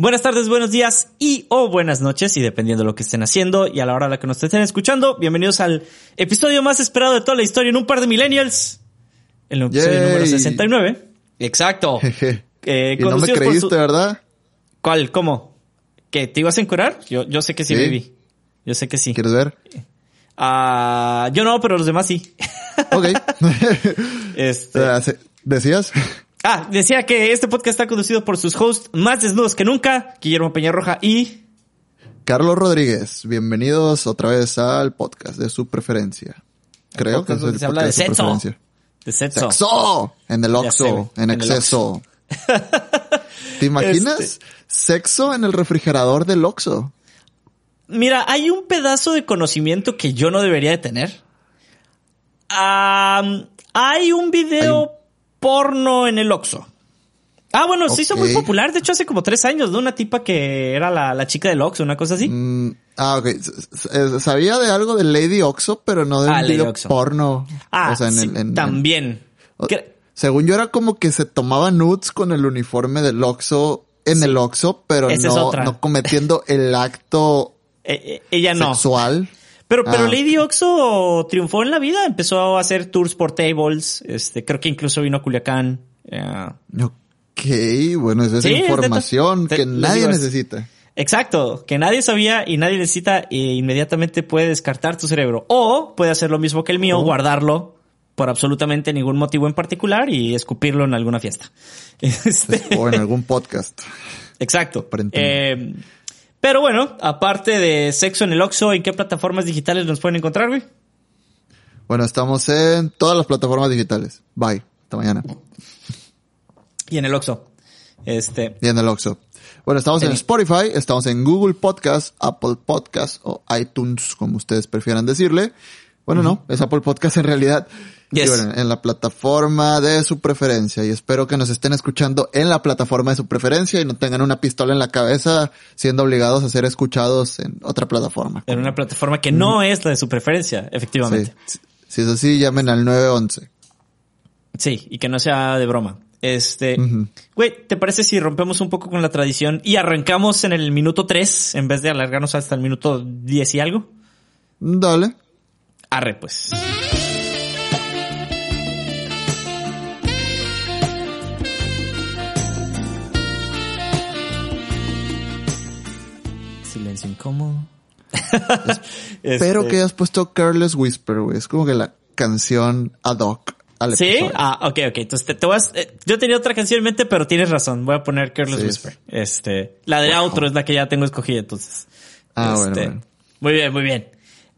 Buenas tardes, buenos días y o buenas noches, y dependiendo de lo que estén haciendo y a la hora a la que nos estén escuchando, bienvenidos al episodio más esperado de toda la historia en un par de millennials. El episodio Yay. número 69. Exacto. Eh, y no me creíste, su- ¿verdad? ¿Cuál? ¿Cómo? ¿Que te ibas a encurar? Yo, yo sé que sí, Sí. baby. Yo sé que sí. ¿Quieres ver? Ah, yo no, pero los demás sí. Ok. Este, ¿Decías? Ah, decía que este podcast está conducido por sus hosts más desnudos que nunca, Guillermo Peñarroja y... Carlos Rodríguez, bienvenidos otra vez al podcast de su preferencia. Creo que es el se habla de de su sexo. preferencia. De sexo. ¡Sexo! En el güey. en exceso. ¿Te imaginas? Este- Sexo en el refrigerador del Oxxo. Mira, hay un pedazo de conocimiento que yo no debería de tener. Am, hay un video porno en el Oxxo. Ah, bueno, se hizo muy popular. De hecho, hace como tres años, ¿no? Una tipa que era la, la chica del Oxxo, una cosa así. Mm, ah, ok. S- eh, Sabía de algo de Lady Oxxo, pero no de Ah, Lady Oxxo. porno. Ah, o sea, en sí, el- en- en- también. Según yo era como que se tomaba nudes con el uniforme del Oxxo en el Oxxo, pero Esa no, no cometiendo el acto eh, eh, ella no. sexual. Pero, pero Ah, Lady Oxxo triunfó en la vida. Empezó a hacer tours por tables. Este, creo que incluso vino a Culiacán. Eh, Ok, bueno, es esa Sí, es neta. información que nadie digo, necesita. Exacto, que nadie sabía y nadie necesita e inmediatamente puede descartar tu cerebro. O puede hacer lo mismo que el mío, Oh. guardarlo por absolutamente ningún motivo en particular y escupirlo en alguna fiesta. Este, O en algún podcast. exacto. Eh, pero bueno, aparte de sexo en el Oxxo, ¿en qué plataformas digitales nos pueden encontrar, güey? Bueno, estamos en todas las plataformas digitales. Bye. Hasta mañana. Y en el Oxxo. Este, Y en el Oxxo. Bueno, estamos en. Spotify, estamos en Google Podcast, Apple Podcast o iTunes, como ustedes prefieran decirle. Bueno, no, es Apple Podcast en realidad. Yes. bueno, en la plataforma de su preferencia. Y espero que nos estén escuchando en la plataforma de su preferencia y no tengan una pistola en la cabeza siendo obligados a ser escuchados en otra plataforma. en una plataforma que no es la de su preferencia, efectivamente. Sí. Si es así, llamen al 911. Sí, y que no sea de broma. Este, güey, ¿te parece si rompemos un poco con la tradición y arrancamos en el minuto 3 en vez de alargarnos hasta el minuto 10 y algo? Dale. Arre, pues. Silencio incómodo. Espero Este, que hayas puesto Careless Whisper, güey. Es como que la canción ad hoc al ¿Sí? episodio. Ah, ok, ok. Entonces te, te vas, eh, yo tenía otra canción en mente, pero tienes razón. Voy a poner Careless Sí, Whisper. Este, la de outro es la que ya tengo escogida, entonces. Ah, bueno, Este, bueno. Muy bien, muy bien.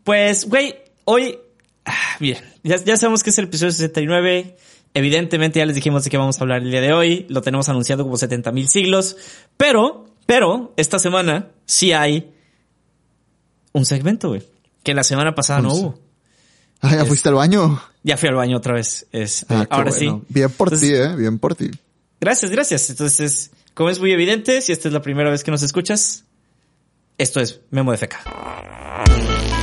Pues, güey, hoy, ah, bien, ya, ya sabemos que es el episodio 69. Evidentemente ya les dijimos de qué vamos a hablar el día de hoy. Lo tenemos anunciado como 70 mil siglos. Pero, pero, esta semana sí hay un segmento, güey. Que la semana pasada no hubo. Ah, ya Es- fuiste al baño. Ya fui al baño otra vez. Este, Ah, qué ahora bueno. sí. Bien por ti, eh. Bien por ti. Gracias, gracias. Entonces, como es muy evidente, si esta es la primera vez que nos escuchas, esto es Memo de Feca.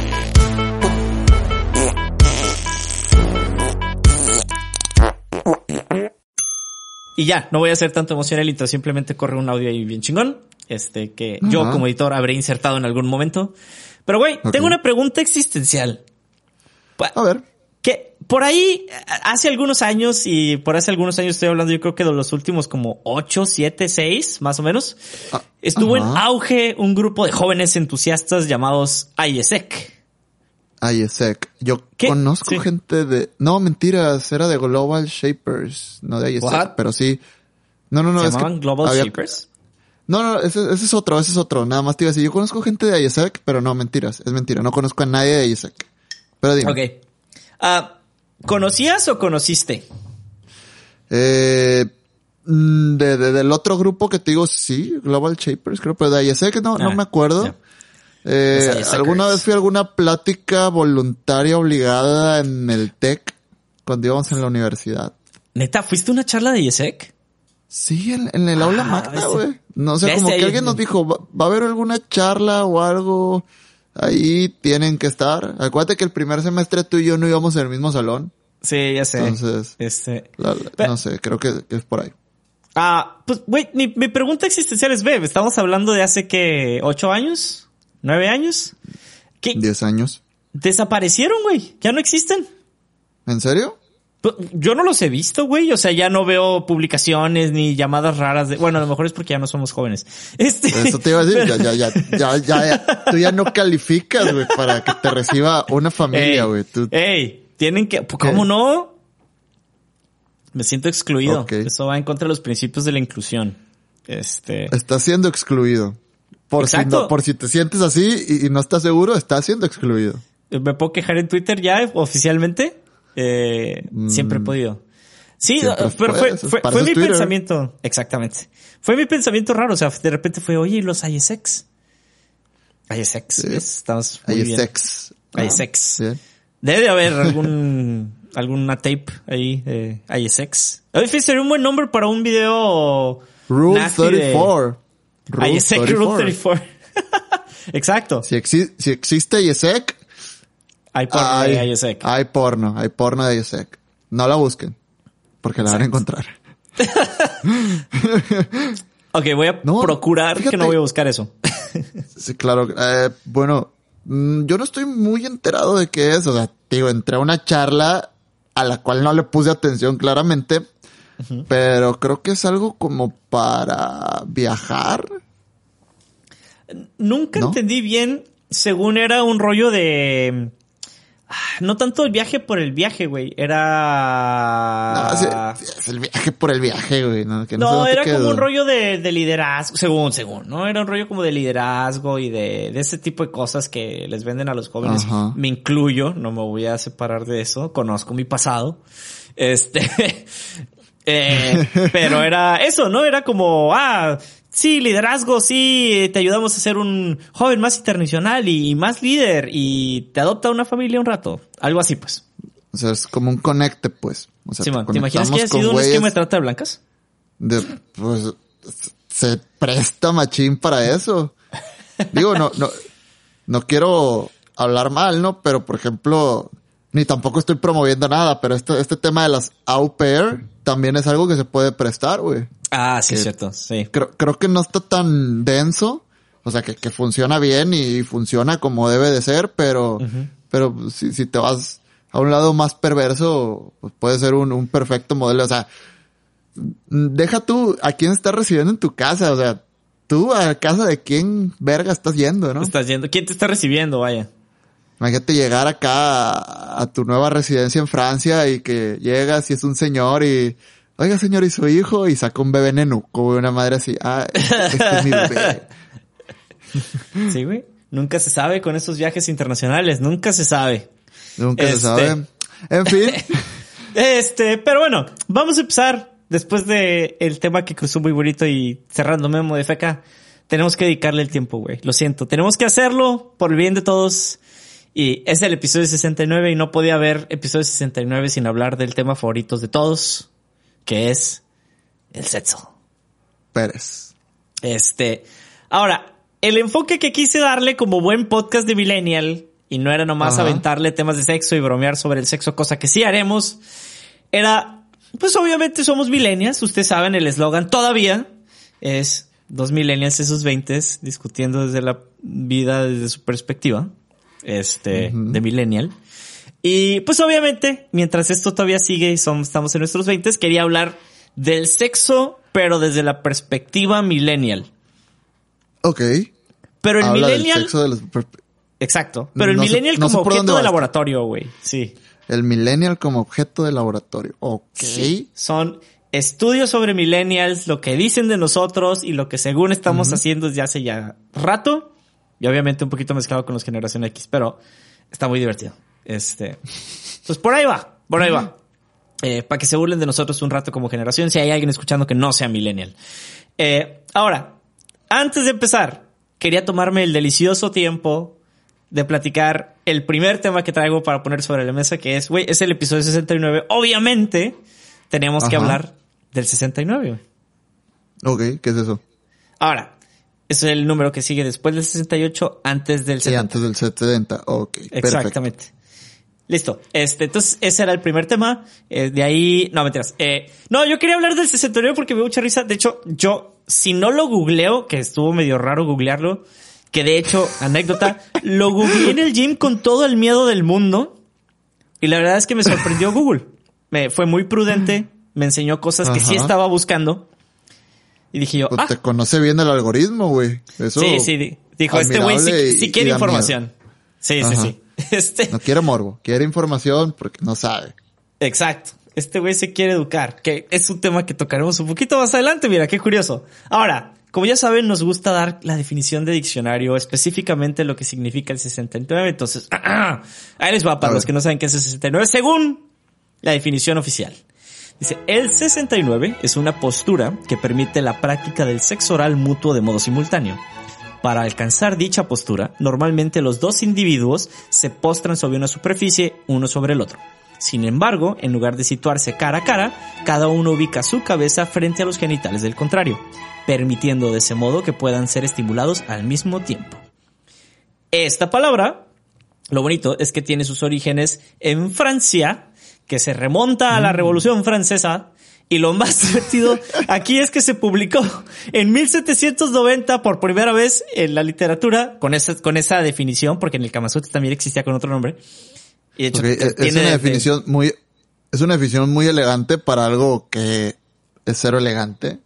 Y ya, no voy a hacer tanto emocional intro, simplemente corre un audio ahí bien chingón, este que yo como editor habré insertado en algún momento. Pero güey, tengo una pregunta existencial. A ver. que por ahí, hace algunos años, y por hace algunos años estoy hablando, yo creo que de los últimos como 8, 7, 6, más o menos, Ah, estuvo en auge un grupo de jóvenes entusiastas llamados ISEC. ISEC. Yo ¿Qué? conozco Sí. gente de... No, mentiras. Era de Global Shapers. No de ISEC, What? pero sí. No, no, no. ¿Se es que llamaban Global había- Shapers? No, no, ese, ese es otro, ese es otro. Nada más te iba a decir, yo conozco gente de ISEC, pero no, mentiras. Es mentira. No conozco a nadie de ISEC. Pero dime. Ok. Ah, ¿Conocías o conociste? Eh, mm, de, de- del otro grupo que te digo, sí, Global Shapers, creo, pero de ISEC no, no Ah, me acuerdo. Eh, alguna vez fui a alguna plática voluntaria obligada en el TEC cuando íbamos en la universidad. Neta, ¿fuiste a una charla de ISEC? Sí, en, en el aula Ah, magna, güey. No sé, como que ahí- alguien nos dijo, va, va a haber alguna charla o algo. Ahí tienen que estar. Acuérdate que el primer semestre tú y yo no íbamos en el mismo salón. Sí, ya sé. Entonces, Este, la- la- Pe- no sé, creo que, que es por ahí. Ah, pues, güey, mi, mi pregunta existencial es, ve, estamos hablando de hace que ocho años, nueve años. ¿Qué? Diez años. Desaparecieron, güey. Ya no existen. ¿En serio? Yo no los he visto, güey. O sea, ya no veo publicaciones ni llamadas raras de. Bueno, a lo mejor es porque ya no somos jóvenes. Este. Eso te iba a decir, ya, ya, ya, ya, ya, ya. Tú ya no calificas, güey, para que te reciba una familia, Ey, güey. Tú, ey, tienen que. pues, ¿Cómo no? Me siento excluido. Eso va en contra de los principios de la inclusión. Este. estás siendo excluido. Por si, no, por si te sientes así y, y no estás seguro, estás siendo excluido. ¿Me puedo quejar en Twitter ya oficialmente? Eh, Siempre he podido. Sí, Mm. Siempre pero fue, fue, mi Twitter. pensamiento. Exactamente. Fue mi pensamiento raro. O sea, de repente fue, oye, ¿y los ISX? ISX, Sí. Estamos muy bien. sex. Ah, ISX. Debe de haber algún, alguna tape ahí de ISX. Oye, sería un buen nombre para un video Rule nasty de 34. Rule ISEC, 34. Rule 34. Exacto. Si, exi- si existe ISEC, Hay porno hay, de ISEC. hay porno, hay porno de ISEC. No la busquen, porque la van a encontrar. Ok, voy a No, procurar que no voy a buscar eso. Sí, claro. Eh, bueno, mm, yo no estoy muy enterado de qué es. O sea, digo, entré a una charla a la cual no le puse atención claramente, pero creo que es algo como para viajar. Nunca ¿No? entendí bien, según era un rollo de... ah, No tanto el viaje por el viaje, güey. Era... No, es el viaje por el viaje, güey. No, que no, sé No, dónde era quedó. como un rollo de, de liderazgo, según, según, ¿no? Era un rollo como de liderazgo y de, de ese tipo de cosas que les venden a los jóvenes. Ajá. Me incluyo, no me voy a separar de eso, conozco mi pasado. Este, eh, pero era eso, ¿no? Era como, ah, sí, liderazgo, sí, te ayudamos a ser un joven más internacional y, más líder y te adopta una familia un rato. Algo así, pues. O sea, es como un conecte, pues. O sea, te ¿te imaginas que con sido un esquema de trata de blancas? de, pues, se presta machín para eso. Digo, no, no, no quiero hablar mal, ¿no? Pero, por ejemplo, ni tampoco estoy promoviendo nada, pero este, este tema de las au pair también es algo que se puede prestar, güey. Ah, sí, Que- cierto, sí. Creo, creo que no está tan denso, o sea, que, que funciona bien y funciona como debe de ser, pero, pero si, si te vas a un lado más perverso, pues puede ser un, un perfecto modelo, o sea, deja tú a quién estás recibiendo en tu casa, o sea, tú a casa de quién verga estás yendo, ¿no? Estás yendo. ¿Quién te está recibiendo? Vaya. Imagínate llegar acá a, a tu nueva residencia en Francia y que llegas y es un señor y, oiga señor, y su hijo, y saca un bebé nenuco, güey, una madre así, ah, este es mi bebé. Sí, güey. Nunca se sabe con esos viajes internacionales. Nunca se sabe. Nunca Este. se sabe. En fin, Este, pero bueno, vamos a empezar. Después de el tema que cruzó muy bonito y cerrando Memo de Feca, tenemos que dedicarle el tiempo, güey. Lo siento. Tenemos que hacerlo por el bien de todos. Y es el episodio 69 y no podía haber episodio 69 sin hablar del tema favoritos de todos, que es el sexo. Pérez. Este, ahora, el enfoque que quise darle como buen podcast de Millennial, y no era nomás Ajá. aventarle temas de sexo y bromear sobre el sexo, cosa que sí haremos, era, pues obviamente somos millennials, ustedes saben el eslogan todavía es dos millennials y sus veintes discutiendo desde la vida, desde su perspectiva, este, de millennial. Y pues obviamente, mientras esto todavía sigue y somos, estamos en nuestros veintes, quería hablar del sexo, pero desde la perspectiva millennial. Ok. Pero el Habla del millennial, sexo de los, exacto, pero el No sé- millennial no como objeto de laboratorio, güey. Sí. el millennial como objeto de laboratorio. Ok. Son estudios sobre millennials, lo que dicen de nosotros y lo que según estamos haciendo desde hace ya rato. Y obviamente un poquito mezclado con los generación X, pero está muy divertido. Este, pues por ahí va, por ahí va. Eh, para que se burlen de nosotros un rato como generación, si hay alguien escuchando que no sea millennial. Eh, ahora, antes de empezar, quería tomarme el delicioso tiempo de platicar el primer tema que traigo para poner sobre la mesa, que es, güey, es el episodio 69. Obviamente, tenemos que hablar del 69, güey. Ok, ¿qué es eso? Ahora, es el número que sigue después del 68, antes del Sí, 70. antes del 70. Ok, perfecto. Exactamente. Listo. Este, entonces, ese era el primer tema. Eh, de ahí, no, mentiras. Eh, no, yo quería hablar del 69 porque me dio mucha risa. De hecho, yo, si no lo googleo, que estuvo medio raro googlearlo, que de hecho, anécdota, lo googleé en el gym con todo el miedo del mundo. Y la verdad es que me sorprendió Google. Me fue muy prudente, me enseñó cosas que sí estaba buscando. Y dije yo, Pues ah, te conoce bien el algoritmo, güey. Eso. sí, sí, di- dijo, este güey sí, quiere información. Sí, sí, Ajá. sí. Este, No quiere morbo, quiere información porque no sabe. Exacto. Este güey se quiere educar, que es un tema que tocaremos un poquito más adelante. Mira, qué curioso. Ahora, como ya saben, nos gusta dar la definición de diccionario, específicamente lo que significa el 69. Entonces, ahí les va para los que no saben qué es el 69, según la definición oficial. Dice, el 69 es una postura que permite la práctica del sexo oral mutuo de modo simultáneo. Para alcanzar dicha postura, normalmente los dos individuos se postran sobre una superficie uno sobre el otro. Sin embargo, en lugar de situarse cara a cara, cada uno ubica su cabeza frente a los genitales del contrario, permitiendo de ese modo que puedan ser estimulados al mismo tiempo. Esta palabra, lo bonito es que tiene sus orígenes en Francia, que se remonta a la Revolución Francesa, y lo más divertido aquí es que se publicó en 1790 por primera vez en la literatura con esa, con esa definición, porque en el Kama Sutra también existía con otro nombre. Y de hecho, es- tiene una de- definición muy, es una definición muy elegante para algo que es cero elegante.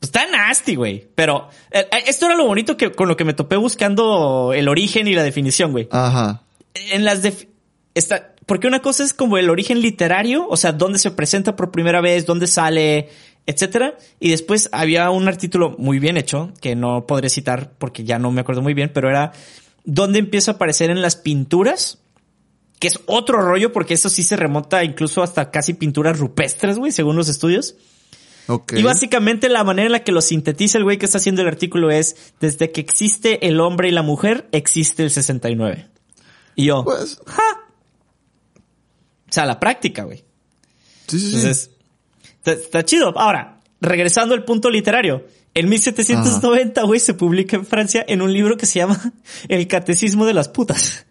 Pues está nasty, güey. Pero eh, eh, esto era lo bonito que con lo que me topé buscando el origen y la definición, güey. Ajá. En las def- está porque una cosa es como el origen literario, o sea, dónde se presenta por primera vez, dónde sale, etcétera, y después había un artículo muy bien hecho que no podré citar porque ya no me acuerdo muy bien, pero era dónde empieza a aparecer en las pinturas, que es otro rollo porque eso sí se remonta incluso hasta casi pinturas rupestres, güey, según los estudios. Y básicamente la manera en la que lo sintetiza el güey que está haciendo el artículo es, desde que existe el hombre y la mujer, existe el 69. Y yo, Pues, ¡ja! O sea, la práctica, güey. sí, sí, sí. Entonces, está, está chido. Ahora, regresando al punto literario. En 1790, güey, se publica en Francia en un libro que se llama El Catecismo de las Putas.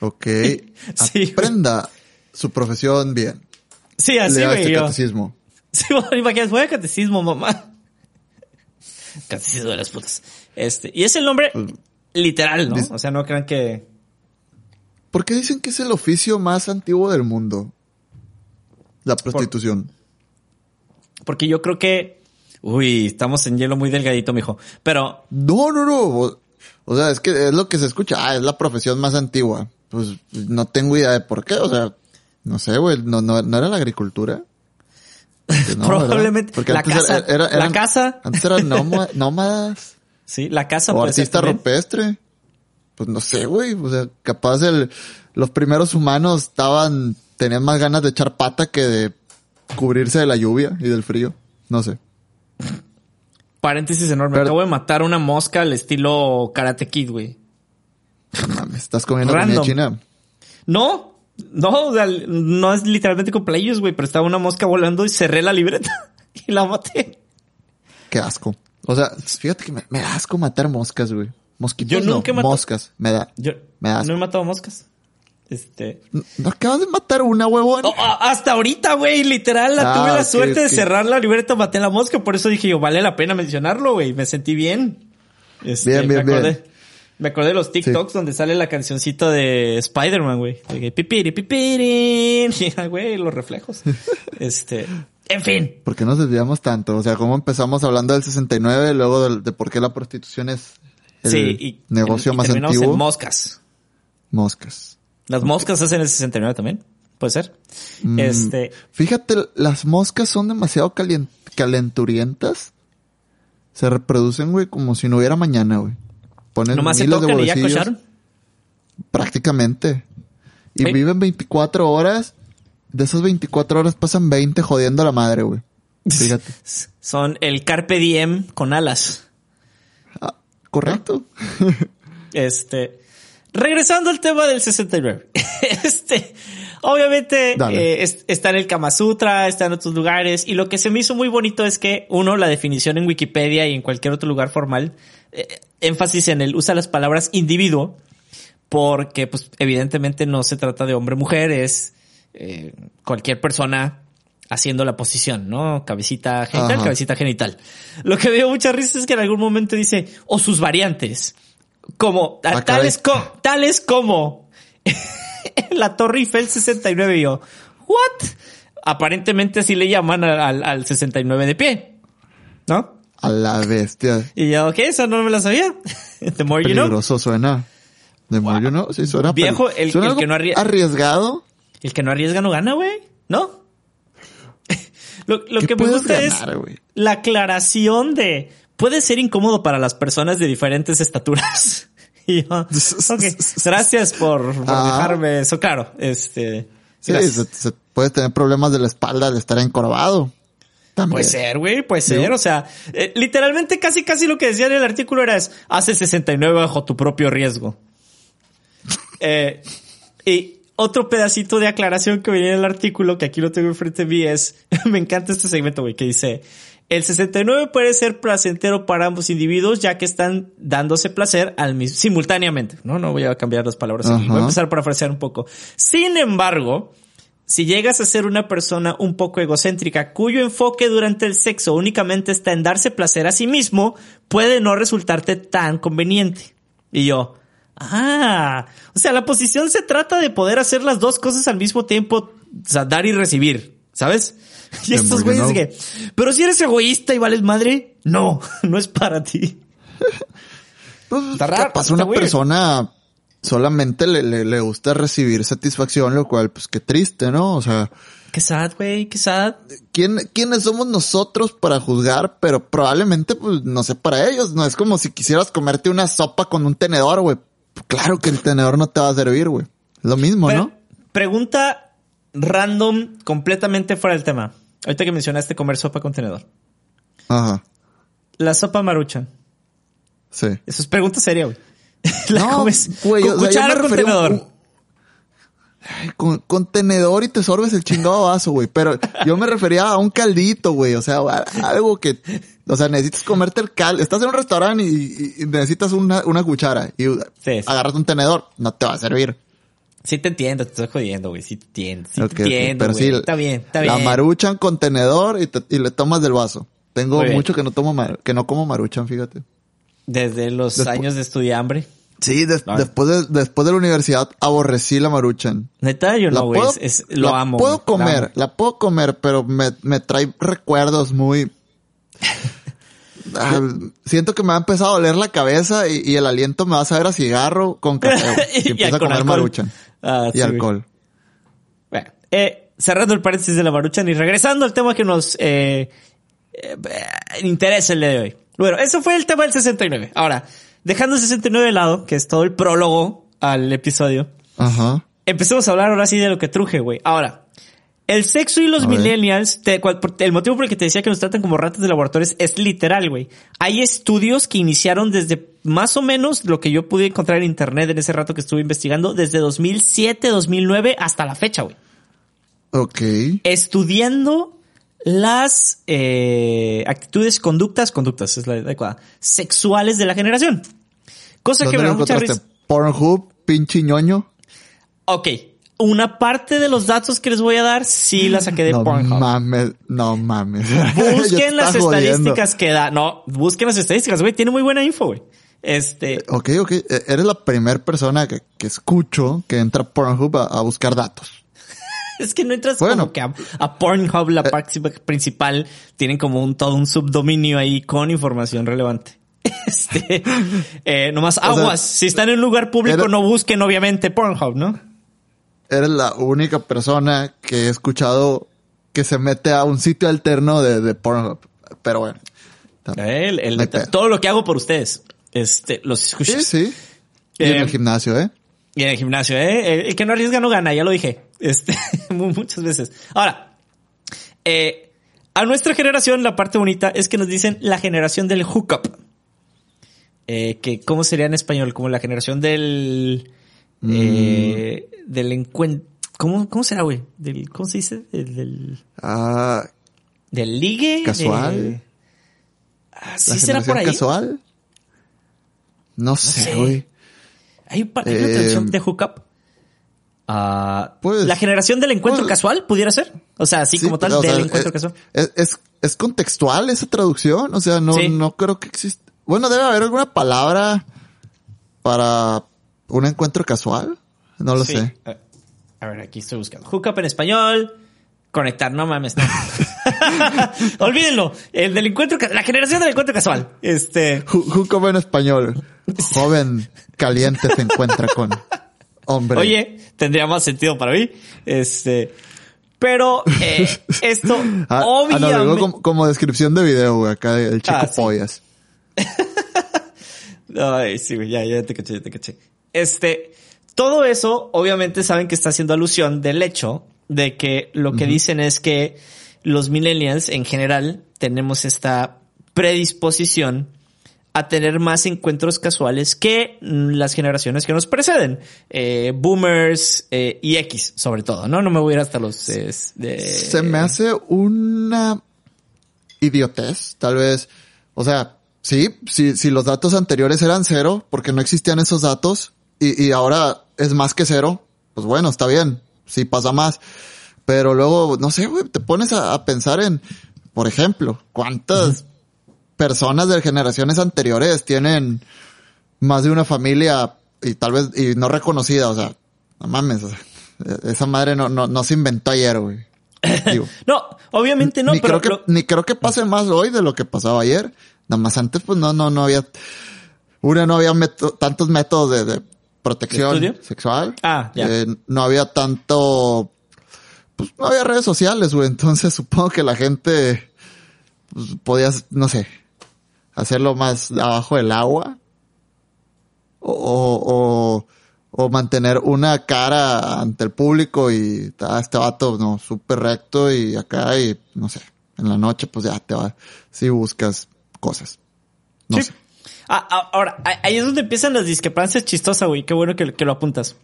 Ok. Sí. Aprenda su profesión bien. Sí, así, güey. este catecismo. Sí, bueno, imagínate, fue catecismo, mamá. Catecismo de las putas. Este, y es el nombre literal, ¿no? O sea, no crean que. ¿Por qué dicen que es el oficio más antiguo del mundo? La prostitución. Porque yo creo que. Uy, estamos en hielo muy delgadito, mijo. Pero, No, no, no. O, sea, es que es lo que se escucha. Ah, es la profesión más antigua. Pues no tengo idea de por qué. O sea, no sé, güey. No, no, no era la agricultura. Pues no, Probablemente. Porque la antes casa- era- era- la eran- casa. Antes eran nóma- nómadas. sí, la casa o puede ser artista rupestre. Pues no sé, güey. O sea, capaz el, los primeros humanos estaban, tenían más ganas de echar pata que de cubrirse de la lluvia y del frío. No sé. Paréntesis enorme. Pero- Acabo de matar una mosca al estilo Karate Kid, güey. Mames, estás comiendo comida china. No, no, o sea, no es literalmente cumpleaños, güey, pero estaba una mosca volando y cerré la libreta y la maté. Qué asco. O sea, fíjate que me, me da asco matar moscas, güey. Mosquitos Yo no, nunca he matado- moscas. Me da. Yo Me da asco. no he matado moscas. Este. ¿No acabas de matar una, huevón? Oh, hasta ahorita, güey, literal, la Ah, tuve la suerte de cerrar la libreta, maté la mosca, por eso dije yo, vale la pena mencionarlo, güey, me sentí bien. Este, Bien, bien, me acordé, bien. Me acordé de los TikToks donde sale la cancioncita de Spider-Man, güey. Pipiri, ah, güey, los reflejos. Este, en fin. ¿Por qué nos desviamos tanto? O sea, ¿cómo empezamos hablando del 69 y luego de, por qué la prostitución es el sí, y, negocio y más antiguo? en moscas. moscas. Las moscas hacen el 69 también. Puede ser. Mm, Este, Fíjate, las moscas son demasiado calien- calenturientas. Se reproducen, güey, como si no hubiera mañana, güey. Ponen nomás se miles de tocan y ya cocharon. Prácticamente. Y viven 24 horas. De esas 24 horas pasan 20 jodiendo a la madre, güey. Fíjate. Son el Carpe Diem con alas. Ah, correcto. Este, regresando al tema del 69. este, obviamente, eh, es- está en el Kama Sutra, está en otros lugares. Y lo que se me hizo muy bonito es que, uno, la definición en Wikipedia y en cualquier otro lugar formal, eh, énfasis en el usa las palabras individuo. porque pues evidentemente no se trata de hombre-mujer, es eh, cualquier persona haciendo la posición, ¿no? Cabecita genital, Ajá. cabecita genital. Lo que dio mucha risa es que en algún momento dice, o sus variantes, como, Ah, tales, co- tales como la Torre Eiffel 69 y yo, ¿what? Aparentemente así le llaman al, al- al 69 de pie, ¿no? A la bestia. Y yo, ok, eso no me la sabía. The more you know. Peligroso suena. De Wow. Moyo, ¿no? Sí, suena. Viejo, el- suena el que no arrie- Arriesgado. El que no arriesga no gana, güey. ¿No? Lo lo ¿Qué que me gusta ganar, es la aclaración de puede ser incómodo para las personas de diferentes estaturas. y yo, gracias por, por Ah. dejarme eso claro. Este, Sí, se, tener problemas de la espalda al estar encorvado. También. Puede ser, güey, puede ser. O sea, eh, literalmente casi casi lo que decía en el artículo era es, hace 69 bajo tu propio riesgo. Eh, y otro pedacito de aclaración que venía en el artículo, que aquí lo tengo enfrente de mí, es, me encanta este segmento, güey, que dice, el 69 puede ser placentero para ambos individuos, ya que están dándose placer al mismo, simultáneamente. No, no voy a cambiar las palabras aquí. Voy a empezar a parafrasear un poco. Sin embargo, si llegas a ser una persona un poco egocéntrica cuyo enfoque durante el sexo únicamente está en darse placer a sí mismo, puede no resultarte tan conveniente. Y yo, ah, o sea, la posición se trata de poder hacer las dos cosas al mismo tiempo, o sea, dar y recibir, ¿sabes? Y estos güeyes que, pero si eres egoísta y vales madre, no, no es para ti. Está raro, está una weird. persona solamente le, le, le gusta recibir satisfacción, lo cual, pues qué triste, ¿no? O sea, Qué sad, güey, qué sad. ¿quién, ¿quiénes somos nosotros para juzgar? Pero probablemente, pues, no sé, para ellos. No es como si quisieras comerte una sopa con un tenedor, güey. Claro que el tenedor no te va a servir, güey. Lo mismo, ¿no? Pregunta random, completamente fuera del tema. Ahorita que mencionaste comer sopa con tenedor. Ajá. La sopa maruchan. Sí. Eso es pregunta seria, güey. La No, comes güey, con o sea, yo cuchara o un- tenedor. Ay, Con, con tenedor y te sorbes el chingado vaso, güey. Pero yo me refería a un caldito, güey. O sea, algo que, o sea, necesitas comerte el caldo. Estás en un restaurante y, necesitas una, una cuchara y sí. agarras un tenedor. No te va a servir. Sí te entiendo, te estoy jodiendo, güey. Sí te entiendo, sí te entiendo, pero güey. sí, está bien, está la maruchan con tenedor y, te- y le tomas del vaso. Tengo mucho que no tomo mar- que no como maruchan, fíjate. Desde los años de estudiambre. Sí, des- después de, después de la universidad aborrecí la maruchan. Neta, yo La no, güey. puedo, Es, es- lo la amo. puedo la comer, amo. la puedo comer, pero me, me trae recuerdos muy... Ah, siento que me ha empezado a doler la cabeza y, y el aliento me va a saber a cigarro con café. Y empiezo a comer alcohol. maruchan Ah, y sí, alcohol. Bueno, eh, cerrando el paréntesis de la maruchan y regresando al tema que nos eh, eh, interesa el día de hoy. Bueno, eso fue el tema del 69. Ahora, dejando el 69 de lado, que es todo el prólogo al episodio, Ajá. empecemos a hablar ahora sí de lo que truje, güey. Ahora, el sexo y los A millennials, te- el motivo por el que te decía que nos tratan como ratas de laboratorios es literal, güey. Hay estudios que iniciaron desde más o menos lo que yo pude encontrar en internet en ese rato que estuve investigando, desde 2007, 2009 hasta la fecha, güey. Ok. Estudiando las eh, actitudes, conductas, conductas es la adecuada, sexuales de la generación. Cosa que ¿Dónde me da mucha risa. Pornhub, pinche ñoño. Ok, una parte de los datos que les voy a dar sí la saqué de no Pornhub. mames, no mames. Busquen las jodiendo. estadísticas que da. No, busquen las estadísticas, güey. Tiene muy buena info, güey. Este, Ok, ok. E- Eres la primera persona que, que escucho que entra a Pornhub a, a buscar datos. es que no entras Bueno. como que a, a Pornhub, la Eh. parte principal, tienen como un todo un subdominio ahí con información relevante. Este, eh, nomás sea, aguas. si están en un lugar público, era- no busquen obviamente Pornhub, ¿no? Eres la única persona que he escuchado que se mete a un sitio alterno de, de Pornhub. Pero bueno. El- el- pedo. todo lo que hago por ustedes, este, los escucho. Sí, sí. Y en Eh, el gimnasio, ¿eh? Y en el gimnasio, ¿eh? El que no arriesga no gana, ya lo dije. Este, mu- muchas veces. Ahora, eh, a nuestra generación la parte bonita es que nos dicen la generación del hookup. Eh, que, ¿cómo sería en español? Como la generación del... Eh, del encuentro... ¿Cómo, ¿Cómo será, güey? Del, ¿Cómo se dice? Del, del, Ah, del ligue. Casual. de- Ah, la sí será por ahí. casual. No sé, sé. güey. ¿Hay, un hay una Eh, traducción de hookup? Ah, pues, la generación del encuentro pues, casual pudiera ser. O sea, así Sí, como tal o sea, del encuentro es, casual. Es, es, es contextual esa traducción, o sea, no, Sí. no creo que exista. Bueno, debe haber alguna palabra para un encuentro casual. No lo Sí. sé. A- A ver, aquí estoy buscando. Hookup en español. Conectar, no mames. no. Olvídenlo. El del encuentro, la generación del encuentro casual. Este. Juco en español. Joven caliente se encuentra con hombre. Oye, tendría más sentido para mí. Este. Pero eh, esto, Ah, ah, no, obviamente. como, como descripción de video, güey, acá el chico Ah, sí. pollas. Ay, sí, güey, ya, ya te caché, ya te caché. Este, todo eso, obviamente saben que está haciendo alusión del hecho de que lo que dicen es que los millennials en general tenemos esta predisposición a tener más encuentros casuales que las generaciones que nos preceden. Eh, boomers eh, y X, sobre todo, ¿no? No me voy a ir hasta los... eh, Se me hace una idiotez, tal vez. O sea, sí, si, si los datos anteriores eran cero, porque no existían esos datos, y, y ahora es más que cero, pues bueno, está bien, sí pasa más. Pero luego, no sé, güey, te pones a, a pensar en, por ejemplo, cuántas personas de generaciones anteriores tienen más de una familia y tal vez, y no reconocida, o sea, no mames, o sea, esa madre no, no, no se inventó ayer, güey. Digo, No, obviamente no, ni, pero... creo que, lo- ni creo que pase más hoy de lo que pasaba ayer. Nada más antes, pues no, no, no había, una, no había meto- tantos métodos de, de protección sexual. Ah, ya. Eh, no había tanto, pues no había redes sociales, güey. Entonces supongo que la gente, pues, podía, no sé, hacerlo más abajo del agua. O, o, o, o mantener una cara ante el público y ah, este vato, no, súper recto y acá y, no sé, en la noche pues ya te va, si buscas cosas. No Sí. sé. Ah, ah, ahora, ah, ahí es donde empiezan las discrepancias chistosas, güey. Qué bueno que, que lo apuntas.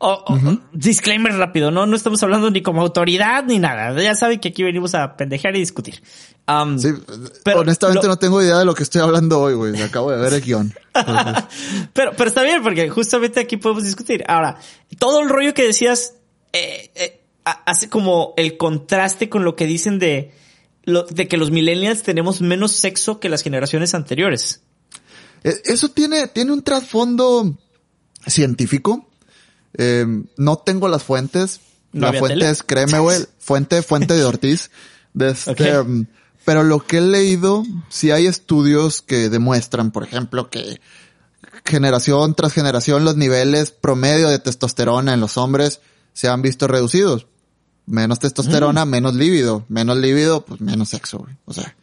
Oh, oh, oh, disclaimer rápido, ¿no? No estamos hablando ni como autoridad ni nada. Ya saben que aquí venimos a pendejear y discutir. Um, Sí, Pero honestamente lo- no tengo idea de lo que estoy hablando hoy, güey. Acabo de ver el guion. pero, pero está bien porque justamente aquí podemos discutir. Ahora, todo el rollo que decías eh, eh, ha- hace como el contraste con lo que dicen de, lo, de que los millennials tenemos menos sexo que las generaciones anteriores. Eh, Eso tiene, tiene un trasfondo científico. Eh, no tengo las fuentes. ¿No La fuente tele? es, créeme, güey, fuente, fuente de Ortiz. De este, um, pero lo que he leído, sí hay estudios que demuestran, por ejemplo, que generación tras generación los niveles promedio de testosterona en los hombres se han visto reducidos. Menos testosterona, Mm. menos líbido. Menos líbido, pues menos sexo, güey. O sea,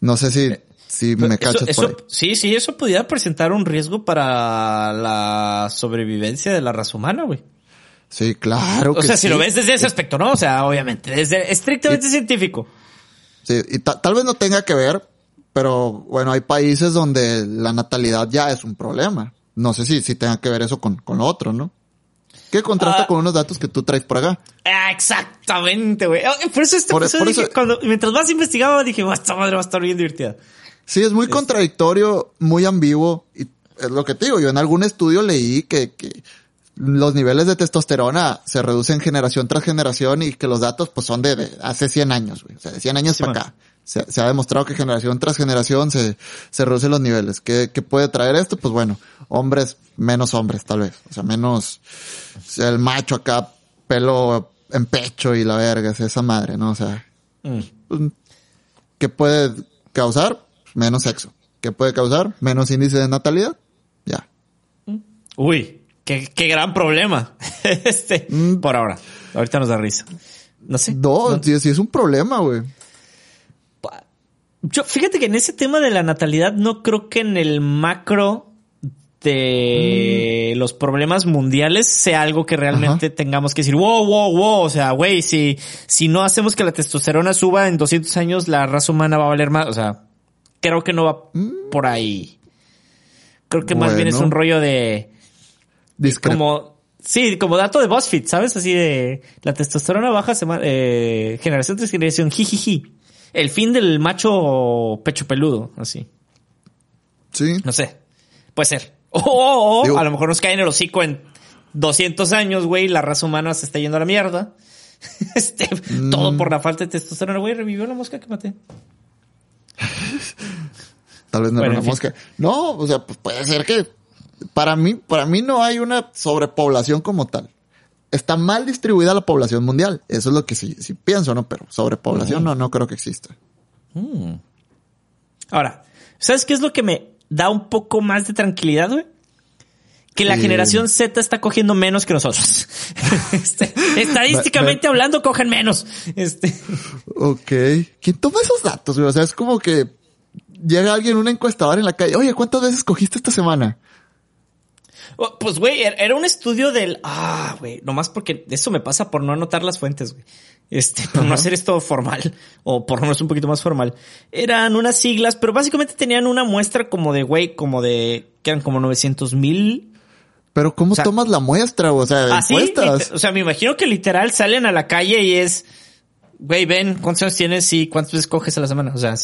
no sé si, si me cachas eso- por ahí. Sí, sí, eso pudiera presentar un riesgo para la sobrevivencia de la raza humana, güey. Sí, claro O que sea, si lo ves desde ese aspecto, ¿no? O sea, obviamente, desde estrictamente científico. Sí, y ta- tal vez no tenga que ver, pero bueno, hay países donde la natalidad ya es un problema. No sé si, si tenga que ver eso con, con lo otro, ¿no? Que contrasta Ah. con unos datos que tú traes por acá. Ah, exactamente, güey. Ah, Por eso este Por- episodio por dije, eso- cuando, mientras más investigaba, dije, "Ah, esta madre va a estar bien divertida. Sí, es muy contradictorio, muy ambiguo, y es lo que te digo. Yo en algún estudio leí que, que los niveles de testosterona se reducen generación tras generación y que los datos pues son de, de hace 100 años, güey. O sea, de 100 años Sí, para man. acá. Se, se ha demostrado que generación tras generación se, se reducen los niveles. ¿Qué, ¿Qué puede traer esto? Pues bueno, hombres, menos hombres tal vez. O sea, menos el macho acá, pelo en pecho y la verga, esa madre, ¿no? O sea, Mm. pues, ¿qué puede causar? Menos sexo. ¿Qué puede causar? Menos índice de natalidad. Ya. Uy, qué, qué gran problema. este, Mm. por ahora. Ahorita nos da risa. No sé. No, sí, sí es un problema, güey. Yo, fíjate que en ese tema de la natalidad no creo que en el macro de Mm. los problemas mundiales sea algo que realmente tengamos que decir, wow, wow, wow, o sea, güey, si, si no hacemos que la testosterona suba en 200 años, la raza humana va a valer más, o sea, creo que no va por ahí. Creo que más bien es Mm. Un rollo de, como, sí, como dato de BuzzFeed, ¿sabes? Así de, la testosterona baja, sema- eh, generación tras generación, jijiji. El fin del macho pecho peludo, así. Sí. No sé. Puede ser. O, a lo mejor nos cae en el hocico en 200 años, güey, la raza humana se está yendo a la mierda. Este, todo mm. por la falta de testosterona, güey, revivió la mosca que maté. Tal vez no era una mosca. No, o sea, pues puede ser que para mí, para mí no hay una sobrepoblación como tal. Está mal distribuida la población mundial. Eso es lo que sí, sí pienso, ¿no? Pero sobrepoblación no, no creo que exista. Mm. Ahora, ¿sabes qué es lo que me da un poco más de tranquilidad, güey? Que la generación Z está cogiendo menos que nosotros. Este, estadísticamente hablando, cogen menos. Este. Ok. ¿Quién toma esos datos, güey? O sea, es como que llega alguien, un encuestador en la calle. Oye, ¿cuántas veces cogiste esta semana? Oh, pues, güey, er, era un estudio del... Ah, güey, nomás porque eso me pasa por no anotar las fuentes, güey. Este, por no hacer esto formal, o por no es un poquito más formal. Eran unas siglas, pero básicamente tenían una muestra como de, güey, como de, que eran como 900 mil pero ¿cómo tomas la muestra? O sea, así, o sea, me imagino que literal salen a la calle y es, güey, ven, ¿cuántos años tienes y cuántas veces coges a la semana? O sea,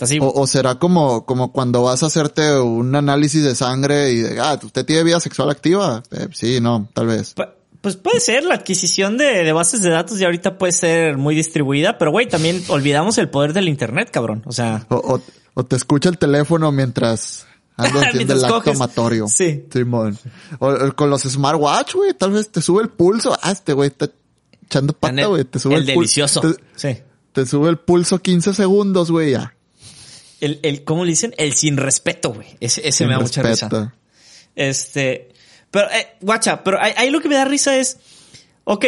así. O, será como, como cuando vas a hacerte un análisis de sangre y de, ah, ¿usted tiene vida sexual activa? Eh, sí, no, tal vez. pues puede ser, la adquisición de, de, bases de datos ya ahorita puede ser muy distribuida, pero güey, también olvidamos el poder del internet, cabrón. O sea. O, o te escucha el teléfono mientras Ando haciendo el acto amatorio. Sí. Simón. O, con los smartwatch, güey, tal vez te sube el pulso. Ah, este güey está echando pata, güey. Te sube el, el delicioso. sí. Te sube el pulso 15 segundos, güey, ya. El, el, ¿cómo le dicen? El sin respeto, güey. Ese, ese me da mucha risa. Este, pero, eh, guacha, pero ahí, ahí lo que me da risa es, ok,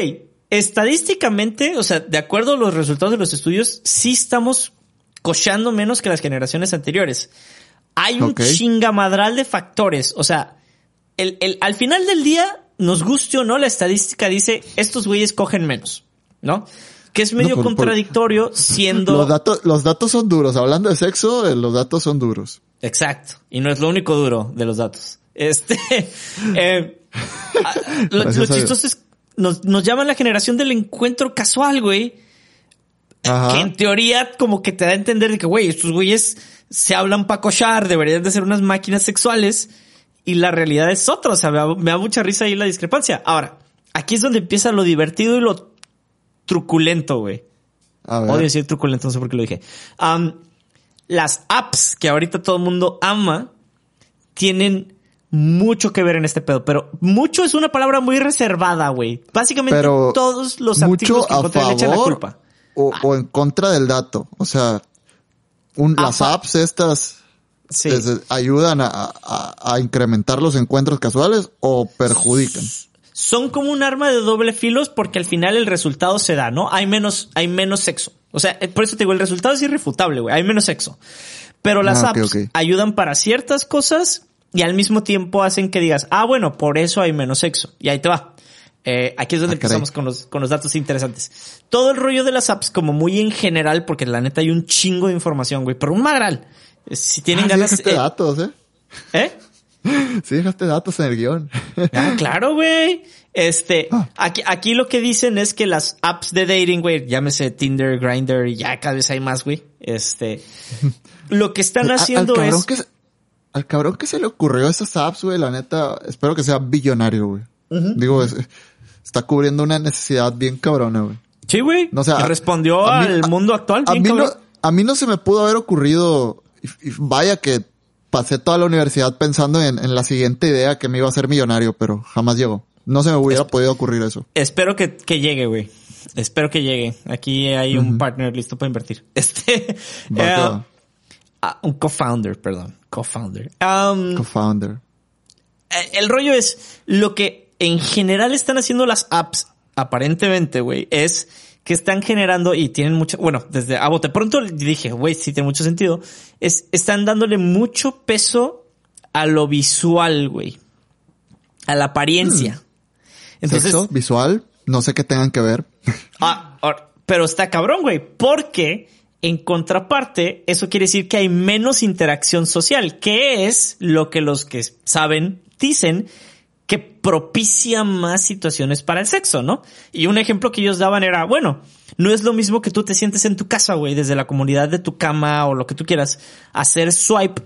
estadísticamente, o sea, de acuerdo a los resultados de los estudios, sí estamos cochando menos que las generaciones anteriores. Hay un chingamadral de factores. O sea, el, el, al final del día, nos guste o no, la estadística dice, estos güeyes cogen menos, ¿no? Que es medio contradictorio siendo... Los datos, los datos son duros. Hablando de sexo, eh, los datos son duros. Exacto. Y no es lo único duro de los datos. Este... eh, lo, chistoso es... Nos, nos llaman la generación del encuentro casual, güey. Que en teoría como que te da a entender de que, güey, estos güeyes se hablan para cochar, deberían de ser unas máquinas sexuales y la realidad es otra. O sea, me da, mucha risa ahí la discrepancia. Ahora, aquí es donde empieza lo divertido y lo truculento, güey. Odio decir truculento, no sé por qué lo dije. las apps que ahorita todo el mundo ama tienen mucho que ver en este pedo, pero mucho es una palabra muy reservada, güey. Básicamente todos los artículos que le echan la culpa. O, en contra del dato. O sea, las apps estas ayudan a, incrementar los encuentros casuales o perjudican. Son como un arma de doble filos porque al final el resultado se da, ¿no? Hay menos, hay menos sexo. O sea, por eso te digo, el resultado es irrefutable, güey. Hay menos sexo. Pero las ah, apps ayudan para ciertas cosas y al mismo tiempo hacen que digas, ah, bueno, por eso hay menos sexo. Y ahí te va. Eh, aquí es donde ah, empezamos con los, con los datos interesantes. Todo el rollo de las apps, como muy en general, porque la neta hay un chingo de información, güey, pero un magral. Eh, si tienen ah, ganas. Sí, eh, datos, ¿eh? ¿Eh? Sí, dejaste datos en el guion. Ah, claro, güey. Este, aquí, aquí lo que dicen es que las apps de dating, güey, llámese Tinder, Grinder y ya cada vez hay más, güey. Este, lo que están haciendo es. Que, al cabrón que se le ocurrió esas apps, güey, la neta, espero que sea billonario, güey. Digo, es, está cubriendo una necesidad bien cabrona, güey. Sí, güey. No, o sea, respondió al mundo actual. a, mí no, a mí no se me pudo haber ocurrido, y, vaya que pasé toda la universidad pensando en, la siguiente idea que me iba a hacer millonario, pero jamás llegó. No se me hubiera podido ocurrir eso. Espero que, que llegue, güey. Espero que llegue. Aquí hay un partner listo para invertir. Este. Eh, ah, un co-founder, perdón. Co-founder. Um, co-founder. Eh, el rollo es lo que en general están haciendo las apps, aparentemente, güey, es que están generando y tienen mucho, bueno, desde a bote pronto dije, güey, sí tiene mucho sentido, es, están dándole mucho peso a lo visual, güey. A la apariencia. Hmm. Entonces, visual, no sé qué tengan que ver. ah, pero está cabrón, güey, porque en contraparte, eso quiere decir que hay menos interacción social, que es lo que los que saben dicen propicia más situaciones para el sexo, ¿no? Y un ejemplo que ellos daban era, bueno, no es lo mismo que tú te sientes en tu casa, güey, desde la comunidad de tu cama o lo que tú quieras, hacer swipe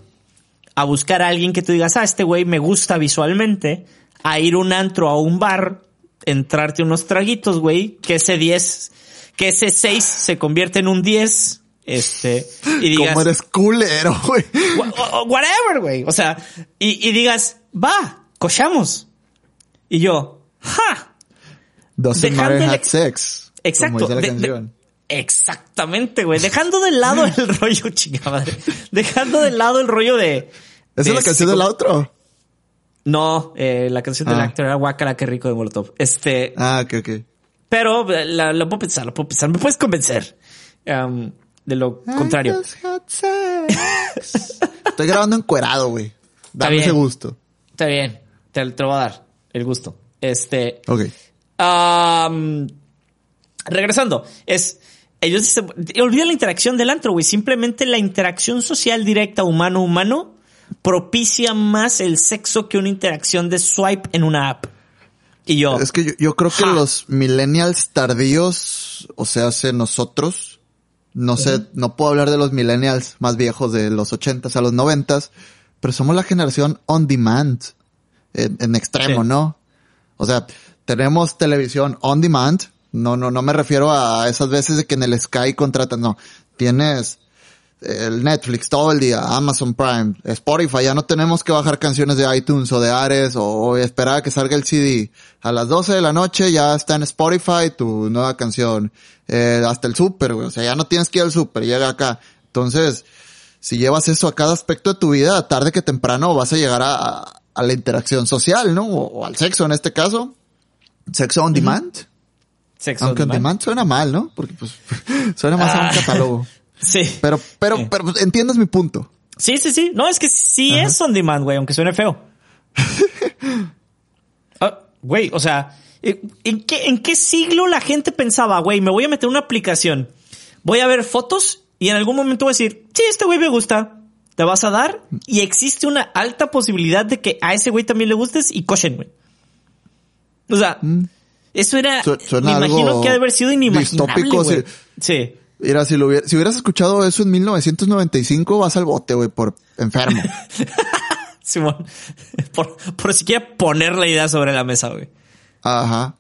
a buscar a alguien que tú digas, ah, este güey me gusta visualmente, a ir a un antro, a un bar, entrarte unos traguitos, güey, que ese 10, que ese 6 se convierte en un 10, este, y digas... ¿Cómo eres culero, güey? Whatever, güey. O sea, y, y digas, va, cochamos. Y yo, ja. Doesn't matter had sex. Exacto. Como dice la de- canción. de- exactamente, güey. Dejando de lado el rollo, chica madre. Dejando de lado el rollo de... ¿Esa es la canción del outro? No, eh, la canción del Ah. actor era Guacala, qué rico de Molotov. Este, Ah, ok, ok. pero eh, la, la puedo pensar, la puedo pensar. Me puedes convencer. Um, de lo contrario. Estoy grabando encuerado, güey. Dame ese gusto. Está bien. Te, te lo voy a dar el gusto. Este, Ok. Regresando, es. Ellos dicen, olvida la interacción del antro, güey. Simplemente la interacción social directa humano-humano propicia más el sexo que una interacción de swipe en una app. Y yo, Es que yo, yo creo que Ja. los millennials tardíos, o sea, hace nosotros, no sé, no puedo hablar de los millennials más viejos de los ochentas a los noventas, pero somos la generación on demand, en, en extremo, Sí. ¿no? O sea, tenemos televisión on demand, no, no, no me refiero a esas veces de que en el Sky contratan, no, tienes el Netflix todo el día, Amazon Prime, Spotify, ya no tenemos que bajar canciones de iTunes o de Ares o, o esperar a que salga el CD. A las 12 de la noche ya está en Spotify tu nueva canción. Eh, hasta el súper, güey. O sea, ya no tienes que ir al súper, llega acá. Entonces, si llevas eso a cada aspecto de tu vida, tarde que temprano vas a llegar a, a- la interacción social, ¿no? O, o al sexo en este caso. Sexo on demand. sexo Aunque on demand. demand suena mal, ¿no? Porque pues suena más a Ah. un catálogo. Sí. Pero, pero, Sí. pero entiendes mi punto. Sí, sí, sí. No, es que sí es on demand, güey, aunque suene feo. Ah, Güey, o sea, ¿en qué, ¿en qué siglo la gente pensaba, güey, me voy a meter una aplicación, voy a ver fotos y en algún momento voy a decir, sí, este güey me gusta, te vas a dar y existe una alta posibilidad de que a ese güey también le gustes y cochen, güey. O sea, eso era, Su- me imagino que ha de haber sido inimaginable, güey. sí. Sí. Mira, si, lo hubiera- si hubieras escuchado eso en 1995, vas al bote, güey, por enfermo. Simón, por, por siquiera poner la idea sobre la mesa, güey. Ajá.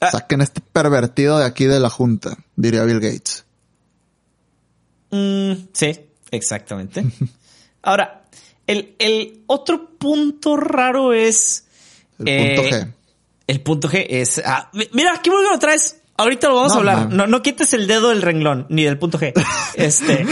Ah. Saquen este pervertido de aquí de la junta, diría Bill Gates. Mm, sí, exactamente. Ahora, el, el otro punto raro es... El eh, punto G. El punto G es... ah, mi- mira, aquí vuelvo otra vez. Ahorita lo vamos No, a hablar. man. No, no quites el dedo del renglón, ni del punto G. Este...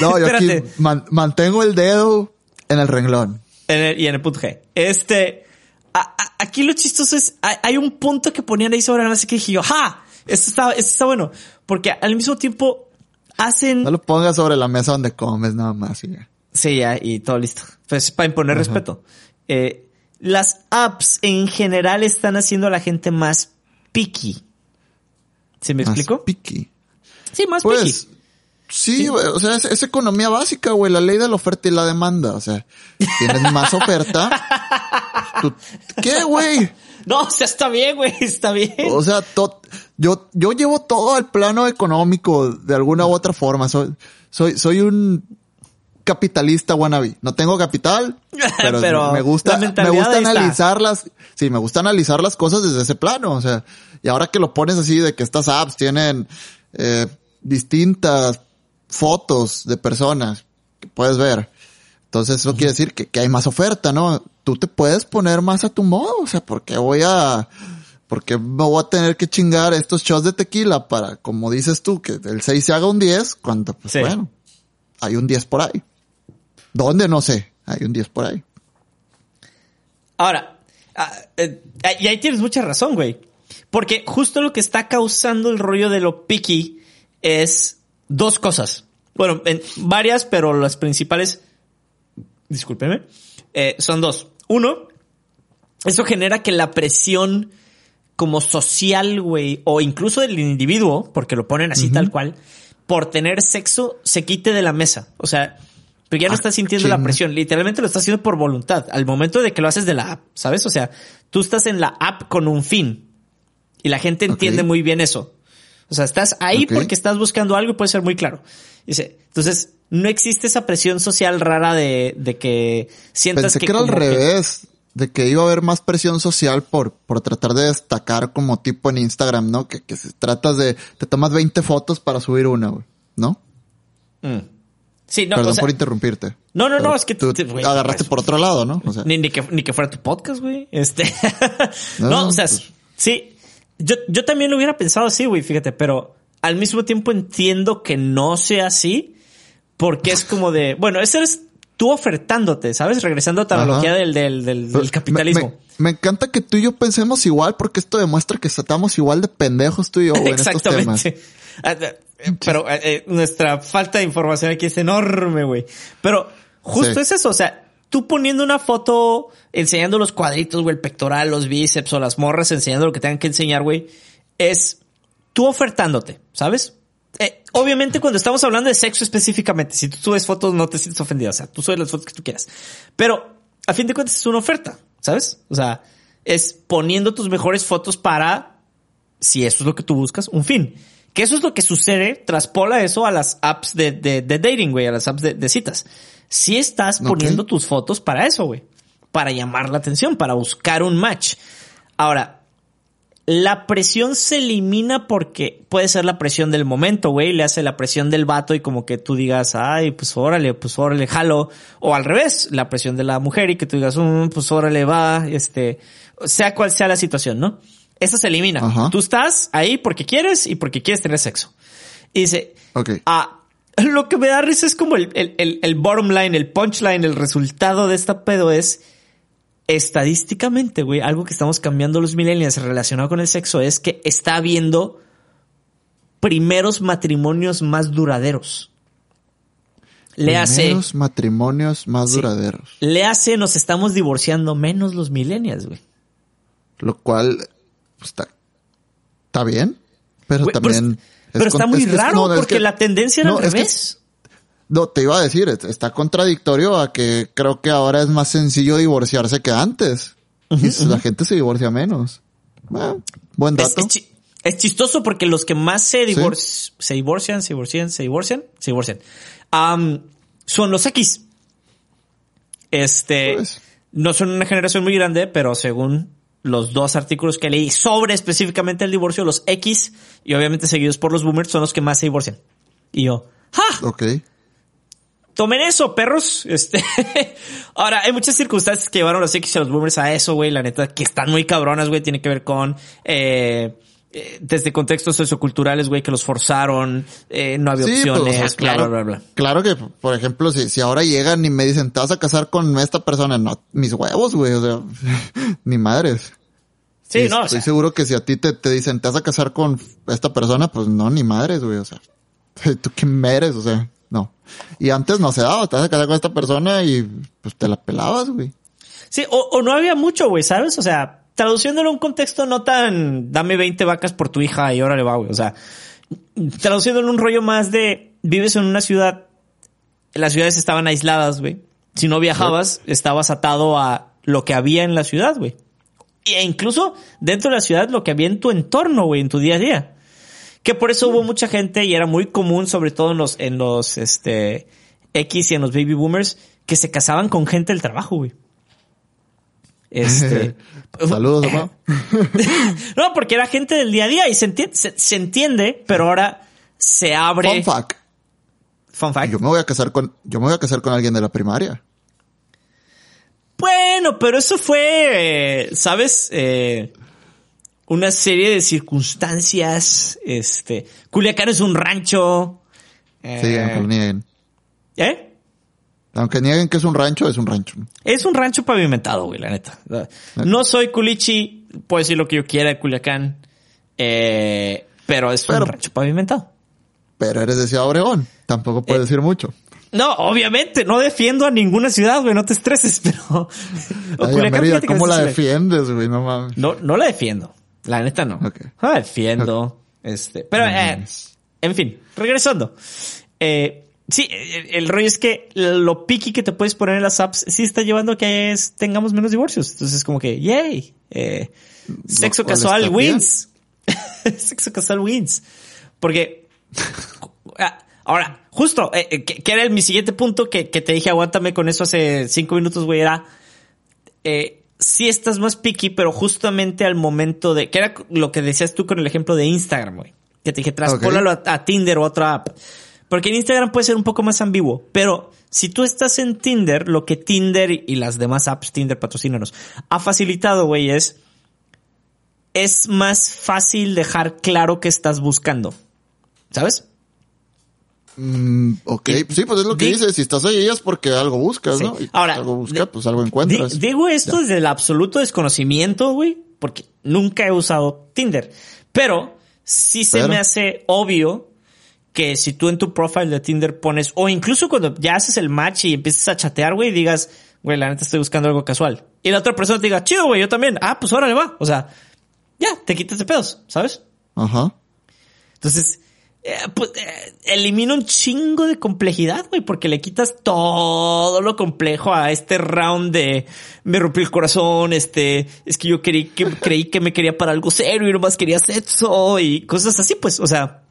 No, yo aquí man- mantengo el dedo en el renglón. En el- y en el punto G. Este, a- a- aquí lo chistoso es, hay, hay un punto que ponían ahí sobre la mesa que dije yo, ¡ja! Esto está, esto está bueno. Porque al mismo tiempo hacen... No lo pongas sobre la mesa donde comes nada más. y ya. Sí, ya, y todo listo. Pues para imponer respeto. Eh, las apps en general están haciendo a la gente más picky. ¿Se me Más explico? picky. Sí, más picky. Pues, sí, o sea, es, es economía básica, güey, la ley de la oferta y la demanda. O sea, tienes más oferta. tú- ¿Qué, güey? No, o sea, está bien, güey, está bien. O sea, to- yo, yo llevo todo al plano económico de alguna u otra forma. Soy, soy, soy un capitalista wannabe. No tengo capital, pero, Pero me gusta, me gusta analizar las, sí, me gusta analizar las cosas desde ese plano. O sea, y ahora que lo pones así de que estas apps tienen, eh, distintas fotos de personas que puedes ver. Entonces eso quiere decir que, que hay más oferta, ¿no? Tú te puedes poner más a tu modo, o sea, porque voy a, porque me voy a tener que chingar estos shots de tequila para, como dices tú, que el 6 se haga un 10, cuando, pues Sí. bueno, hay un 10 por ahí. ¿Dónde? No sé, hay un 10 por ahí. Ahora, ah, eh, y ahí tienes mucha razón, güey. Porque justo lo que está causando el rollo de lo picky es dos cosas. Bueno, en varias, pero las principales, discúlpeme, eh, son dos. Uno, eso genera que la presión como social, güey, o incluso del individuo, porque lo ponen así tal cual, por tener sexo, se quite de la mesa. O sea, pero ya no Ah, estás sintiendo la presión, literalmente lo estás haciendo por voluntad, al momento de que lo haces de la app, ¿sabes? O sea, tú estás en la app con un fin y la gente entiende muy bien eso. O sea, estás ahí porque estás buscando algo y puede ser muy claro. Dice, entonces, no existe esa presión social rara de, de que sientas Pensé que, era al revés, de que iba a haber más presión social por, por tratar de destacar como tipo en Instagram, ¿no? Que, que se tratas de, te tomas 20 fotos para subir una, güey, ¿no? Mm. Sí, no, Perdón o sea, por interrumpirte. No, no, no, es que tú te- agarraste pues, por otro lado, ¿no? O sea, Ni, ni que, ni que fuera tu podcast, güey. Este. no, No, o sea, pues- sí. Yo, yo también lo hubiera pensado así, güey, fíjate, pero al mismo tiempo entiendo que no sea así, porque es como de, bueno, ese eres tú ofertándote, ¿sabes? Regresando a la Ajá. analogía del, del, del, capitalismo. Me, me- me encanta que tú y yo pensemos igual porque esto demuestra que estamos igual de pendejos tú y yo estos temas. Exactamente. Ah, ah, Pero eh, eh, nuestra falta de información aquí es enorme, güey. Pero justo Sí. es eso, o sea, tú poniendo una foto enseñando los cuadritos, güey, el pectoral, los bíceps o las morras enseñando lo que tengan que enseñar, güey, es tú ofertándote, ¿sabes? Eh, obviamente cuando estamos hablando de sexo específicamente, si tú subes fotos no te sientes ofendido, o sea, tú subes las fotos que tú quieras. Pero a fin de cuentas es una oferta, ¿sabes? O sea, es poniendo tus mejores fotos para si eso es lo que tú buscas, un fin. Que eso es lo que sucede, traspola eso a las apps de, de, de dating, güey, a las apps de, de citas. Si estás poniendo tus fotos para eso, güey. Para llamar la atención, para buscar un match. Ahora, la presión se elimina porque puede ser la presión del momento, güey, le hace la presión del vato y como que tú digas, ay, pues órale, pues órale, jalo. O al revés, la presión de la mujer y que tú digas, "Mm, pues órale, va, este, sea cual sea la situación, ¿no? Eso se elimina. Ajá. Tú estás ahí porque quieres y porque quieres tener sexo. Y dice. Ah, lo que me da risa es como el, el, el, el bottom line, el punchline, el resultado de esta pedo es estadísticamente, güey, algo que estamos cambiando los millennials relacionado con el sexo es que está habiendo primeros matrimonios más duraderos. Le hace, Primeros matrimonios más Sí. duraderos. le hace, nos estamos divorciando menos los millennials, güey. Lo cual pues, está, está bien, pero pero también... es- Pero, es está con- muy raro no, es porque que- la tendencia era no, al revés. No, te iba a decir, es- está contradictorio a que creo que ahora es más sencillo divorciarse que antes. y la gente se divorcia menos. Buen dato. es chi- es chistoso porque los que más se, divor- se divorcian, se divorcian, se divorcian, se divorcian, am, son los X. Este, Pues. no son una generación muy grande, pero según los dos artículos que leí sobre específicamente el divorcio, los X y obviamente seguidos por los boomers son los que más se divorcian. Y yo, ¡ja! Ok. Tomen eso, perros. Este, ahora, hay muchas circunstancias que llevaron a los X y a los boomers a eso, güey. La neta, que están muy cabronas, güey. Tiene que ver con, eh, eh, desde contextos socioculturales, güey, que los forzaron, eh, no había Sí, pues, opciones, o sea, bla, claro, bla, bla, bla. claro que, por ejemplo, si, si ahora llegan y me dicen, te vas a casar con esta persona, no, mis huevos, güey, o sea, ni madres. Sí, Y no, o Estoy sea, seguro que si a ti te, te dicen, te vas a casar con esta persona, pues no, ni madres, güey, o sea, tú quién eres, o sea, no. Y antes no se daba, te vas a casar con esta persona y pues te la pelabas, güey. sí, o, o no había mucho, güey, ¿sabes? O sea, traduciéndolo a un contexto no tan, dame 20 vacas por tu hija y órale va, güey. O sea, traduciéndolo en un rollo más de, vives en una ciudad, las ciudades estaban aisladas, güey. Si no viajabas, estabas atado a lo que había en la ciudad, güey. E incluso dentro de la ciudad, lo que había en tu entorno, güey, en tu día a día. Que por eso hubo mucha gente y era muy común, sobre todo en los, en los, este, X y en los baby boomers, que se casaban con gente del trabajo, güey. Este. Saludos, papá. no, porque era gente del día a día y se entiende, se, se entiende, pero ahora se abre. Fun fact. Fun fact. Yo me voy a casar con, yo me voy a casar con alguien de la primaria. Bueno, pero eso fue, eh, ¿sabes? Eh, una serie de circunstancias. Este, Culiacán es un rancho. Eh, Sí, aunque lo nieguen. ¿Eh? Aunque nieguen que es un rancho, es un rancho. Es un rancho pavimentado, güey, la neta. No soy culichi, puedo decir lo que yo quiera de Culiacán, eh, pero es un rancho pavimentado. Pero eres de Ciudad Obregón. Tampoco puedes Eh, decir mucho. No, obviamente, no defiendo a ninguna ciudad, güey, no te estreses, pero... Ay, Culiacán, ¿cómo la defiendes, güey? No mames. No, no la defiendo. La neta no. Ok. No la defiendo. Este, pero, eh, en fin, regresando. Eh, sí, el, el rollo es que lo picky que te puedes poner en las apps sí está llevando a que es- tengamos menos divorcios. Entonces, como que, yay. Eh, sexo casual wins. sexo casual wins. Porque, ah, Ahora, justo, eh, eh, que, que era el- mi siguiente punto que, que te dije, aguántame con eso hace cinco minutos, güey, era, eh, sí estás más picky, pero justamente al momento de, que era lo que decías tú con el ejemplo de Instagram, güey, que te dije, traspólalo a, a Tinder o a otra app. Porque en Instagram puede ser un poco más ambiguo, pero si tú estás en Tinder, lo que Tinder y las demás apps, Tinder patrocínanos, ha facilitado, güey, es, es más fácil dejar claro que estás buscando. ¿Sabes? Mm, ok, sí, pues es lo que Di- dices. Si estás ahí es porque algo buscas, Sí. ¿no? Y Ahora, algo buscas, pues algo encuentras. digo esto desde el absoluto desconocimiento, güey, porque nunca he usado Tinder. Pero sí se Pero. me hace obvio que si tú en tu profile de Tinder pones, o incluso cuando ya haces el match y empiezas a chatear, güey, digas, güey, la neta estoy buscando algo casual. Y la otra persona te diga, chido, güey, yo también. Ah, pues órale, va. O sea, ya, te quitas de pedos, ¿sabes? Ajá. Entonces, eh, pues, eh, elimina un chingo de complejidad, güey, porque le quitas todo lo complejo a este round de me rompió el corazón, este, es que yo creí que, creí que me quería para algo serio y nomás quería sexo y cosas así, pues, o sea,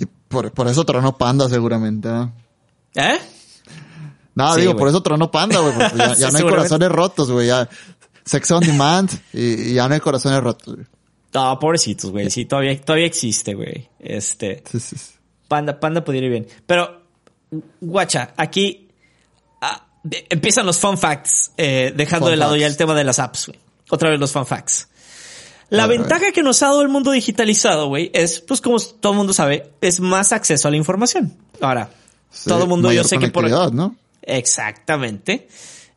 Y por, por eso tronó Panda seguramente, ¿no? ¿eh? No, Sí, digo, por eso tronó Panda, güey, ya, ya Sí, no hay corazones rotos, güey, ya. Sex on demand y, y ya no hay corazones rotos, güey. No, pobrecitos, güey, sí, todavía, todavía existe, güey, este. Sí, sí, sí. Panda, Panda pudiera ir bien. Pero, guacha, aquí ah, de- empiezan los fun facts, eh, dejando Fun de lado facts. ya el tema de las apps, güey. Otra vez los fun facts. La ventaja que nos ha dado el mundo digitalizado, güey, es, pues como todo el mundo sabe, es más acceso a la información. Ahora, Sí, todo el mundo, yo sé que por... ¿no? Exactamente.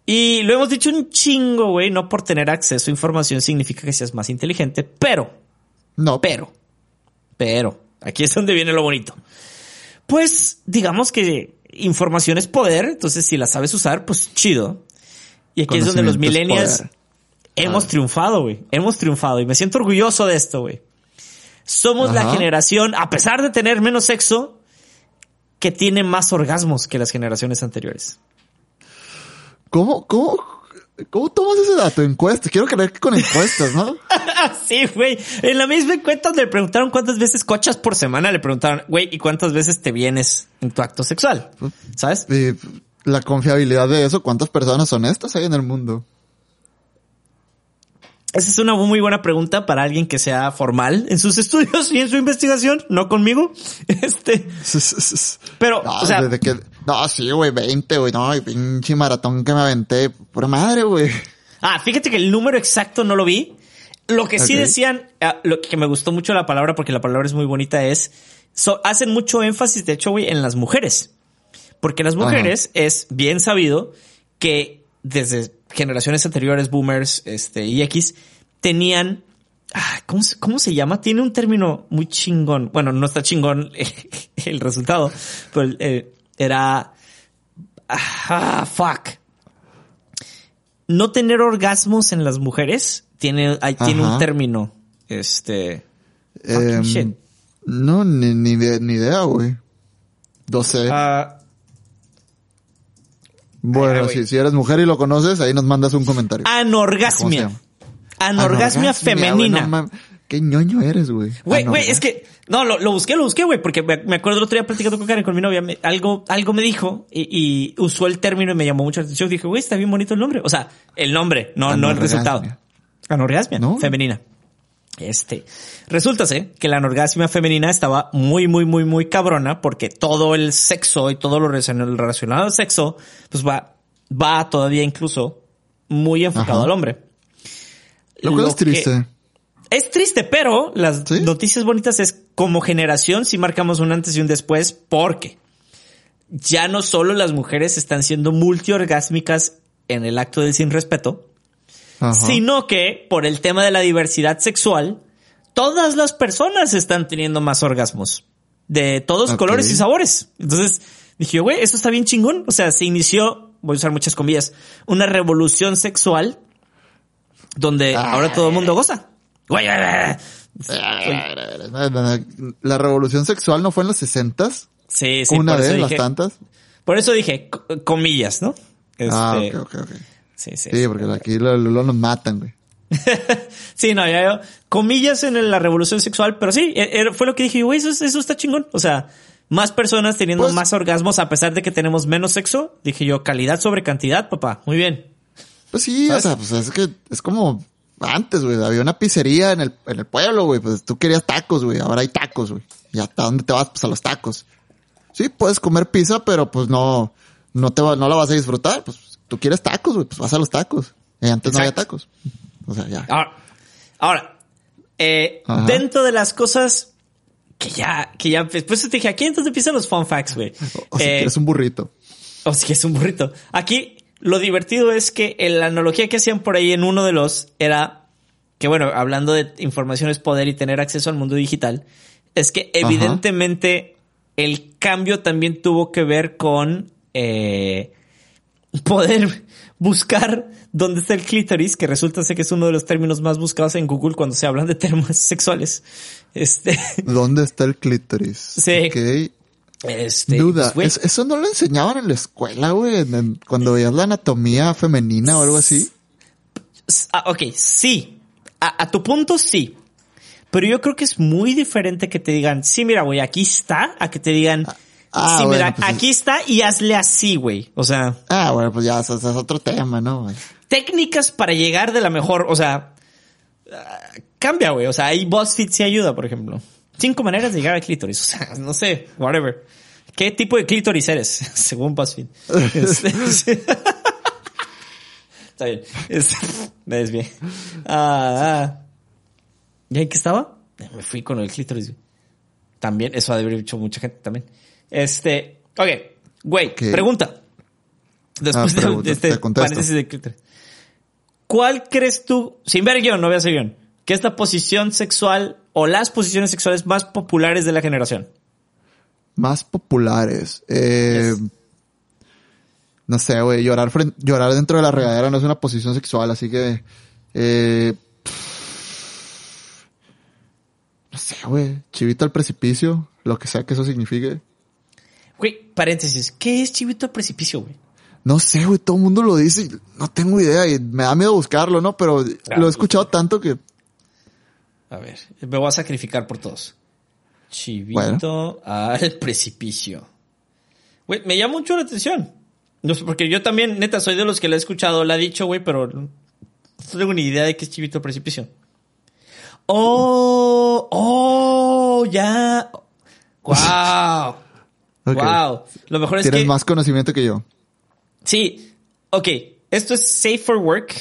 Y lo hemos dicho un chingo, güey, no por tener acceso a información significa que seas más inteligente, pero No, pero, pero, aquí es donde viene lo bonito. Pues, digamos que información es poder, entonces si la sabes usar, pues chido. Y aquí es donde los millennials poder. hemos Ah. triunfado, güey. Hemos triunfado y me siento orgulloso de esto, güey. Somos la generación, a pesar de tener menos sexo, que tiene más orgasmos que las generaciones anteriores. ¿Cómo, cómo, cómo tomas ese dato? Encuestas. Quiero creer que con encuestas, ¿no? sí, güey. En la misma encuesta le preguntaron cuántas veces cochas por semana, le preguntaron, güey, ¿y cuántas veces te vienes en tu acto sexual? ¿Sabes? Y la confiabilidad de eso, ¿cuántas personas honestas hay en el mundo? Esa es una muy buena pregunta para alguien que sea formal en sus estudios y en su investigación, no conmigo. Este, pero, No, o sea, desde que, no, sí, güey, 20, güey, no, y pinche maratón que me aventé, pura madre, güey. ah, fíjate que el número exacto no lo vi. Lo que sí decían, ah, lo que me gustó mucho la palabra, porque la palabra es muy bonita, es, so- hacen mucho énfasis, de hecho, güey, en las mujeres. Porque las Ajá. mujeres es bien sabido que desde generaciones anteriores, boomers, este, y X, tenían, ah, ¿cómo, se- ¿cómo se llama? Tiene un término muy chingón. Bueno, no está chingón el resultado, pero eh, era, ah, fuck. No tener orgasmos en las mujeres tiene, ahí tiene un término, este, Em, shit. no, ni, ni, ide- ni idea, güey. No sé. Ah, bueno, si, si eres mujer y lo conoces, ahí nos mandas un comentario. ¿Cómo se anorgasmia. llama? Anorgasmia femenina. güey, no mam- Qué ñoño eres, güey. Güey, güey, Anorgasmia. es que, no, lo, lo busqué, lo busqué, güey, porque me, me acuerdo el otro día platicando con Karen, con mi novia, me- algo, algo me dijo y, y usó el término y me llamó mucho la atención. Dije, güey, está bien bonito el nombre. O sea, el nombre, no, no el Anorgasmia. resultado. Anorgasmia, ¿No? femenina. Este, resulta que la anorgasmia femenina estaba muy, muy, muy, muy cabrona porque todo el sexo y todo lo relacion- relacionado al sexo, pues va, va todavía incluso muy enfocado Ajá. al hombre. Lo cual es que- triste. es triste, pero las ¿Sí? noticias bonitas es como generación si marcamos un antes y un después porque ya no solo las mujeres están siendo multiorgásmicas en el acto del sin respeto, Ajá. sino que por el tema de la diversidad sexual, todas las personas están teniendo más orgasmos de todos colores y sabores. Entonces dije, güey, eso está bien chingón. O sea, se inició, voy a usar muchas comillas, una revolución sexual donde Ah. ahora todo el mundo goza. Güey. La revolución sexual no fue en los sesentas. Sí, sí, Una vez, las tantas. por eso dije co- comillas, ¿no? Ah, Este, ok, ok, ok. Sí, sí. Sí, porque aquí lo, lo- lo nos matan, güey. Sí, no, ya, ya, comillas en la revolución sexual, pero sí, e- era- fue lo que dije, güey, eso, es- eso está chingón. O sea, más personas teniendo Pues- más orgasmos a pesar de que tenemos menos sexo. Dije yo, calidad sobre cantidad, papá. Muy bien. Pues sí, ¿Sabes? o sea, pues es que es como antes, güey. Había una pizzería en el, en el pueblo, güey. Pues tú querías tacos, güey. Ahora hay tacos, güey. ¿Y hasta dónde te vas? Pues a los tacos. Sí, puedes comer pizza, pero pues no, no te va, no la vas a disfrutar. Pues tú quieres tacos, güey. Pues vas a los tacos. Y antes no había tacos. O sea, ya. Ahora, ahora eh, dentro de las cosas que ya, que ya, después te dije, aquí entonces empiezan los fun facts, güey. O si Eh, quieres un burrito. O si es un burrito. Aquí lo divertido es que en la analogía que hacían por ahí en uno de los era que, bueno, hablando de información es poder y tener acceso al mundo digital, es que evidentemente el cambio también tuvo que ver con eh, poder buscar dónde está el clítoris, que resulta ser que es uno de los términos más buscados en Google cuando se hablan de temas sexuales. Este, ¿Dónde está el clítoris? Sí. Ok. este, Duda. pues, ¿Es- ¿Eso no lo enseñaban en la escuela, güey? En- en- Cuando veías la anatomía femenina o algo así. Ah, ok, sí. A, a tu punto, sí. Pero yo creo que es muy diferente que te digan, sí, mira, güey, aquí está, a que te digan, ah, sí, bueno, mira, pues es- aquí está y hazle así, güey. O sea, Ah, bueno, pues ya, eso, eso es otro tema, ¿no? güey? técnicas para llegar de la mejor, o sea, ah, cambia, güey. O sea, ahí BuzzFeed sí ayuda, por ejemplo. Cinco maneras de llegar al clítoris. O sea, no sé, whatever. ¿Qué tipo de clítoris eres? Según BuzzFeed. Este, sí. Está bien. Este, me desvié. Ah, ah. ¿Y en qué estaba? Me fui con el clítoris. güey. También, eso ha de haber hecho mucha gente también. Este, ok, güey, pregunta. Después Ah, de- pregunta, de, este paréntesis de clítoris. ¿Cuál crees tú, sin ver guion, no veas el guion, que es la posición sexual o las posiciones sexuales más populares de la generación? Más populares. Eh, Yes. No sé, güey. Llorar, llorar dentro de la regadera no es una posición sexual, así que. Eh, no sé, güey. Chivito al precipicio. Lo que sea que eso signifique. Güey, paréntesis, ¿qué es chivito al precipicio, güey? No sé, güey. Todo el mundo lo dice y no tengo idea. Y me da miedo buscarlo, ¿no? Pero Ah, lo he escuchado tanto que. A ver, me voy a sacrificar por todos. Chivito al precipicio. Güey, me llama mucho la atención. No sé, porque yo también, neta, soy de los que le he escuchado, la ha dicho, güey, pero no tengo ni idea de qué es chivito al precipicio. Oh, oh, ya. Wow. Wow. Lo mejor es Tienes que. más conocimiento que yo. Sí. Ok. Esto es safe for work.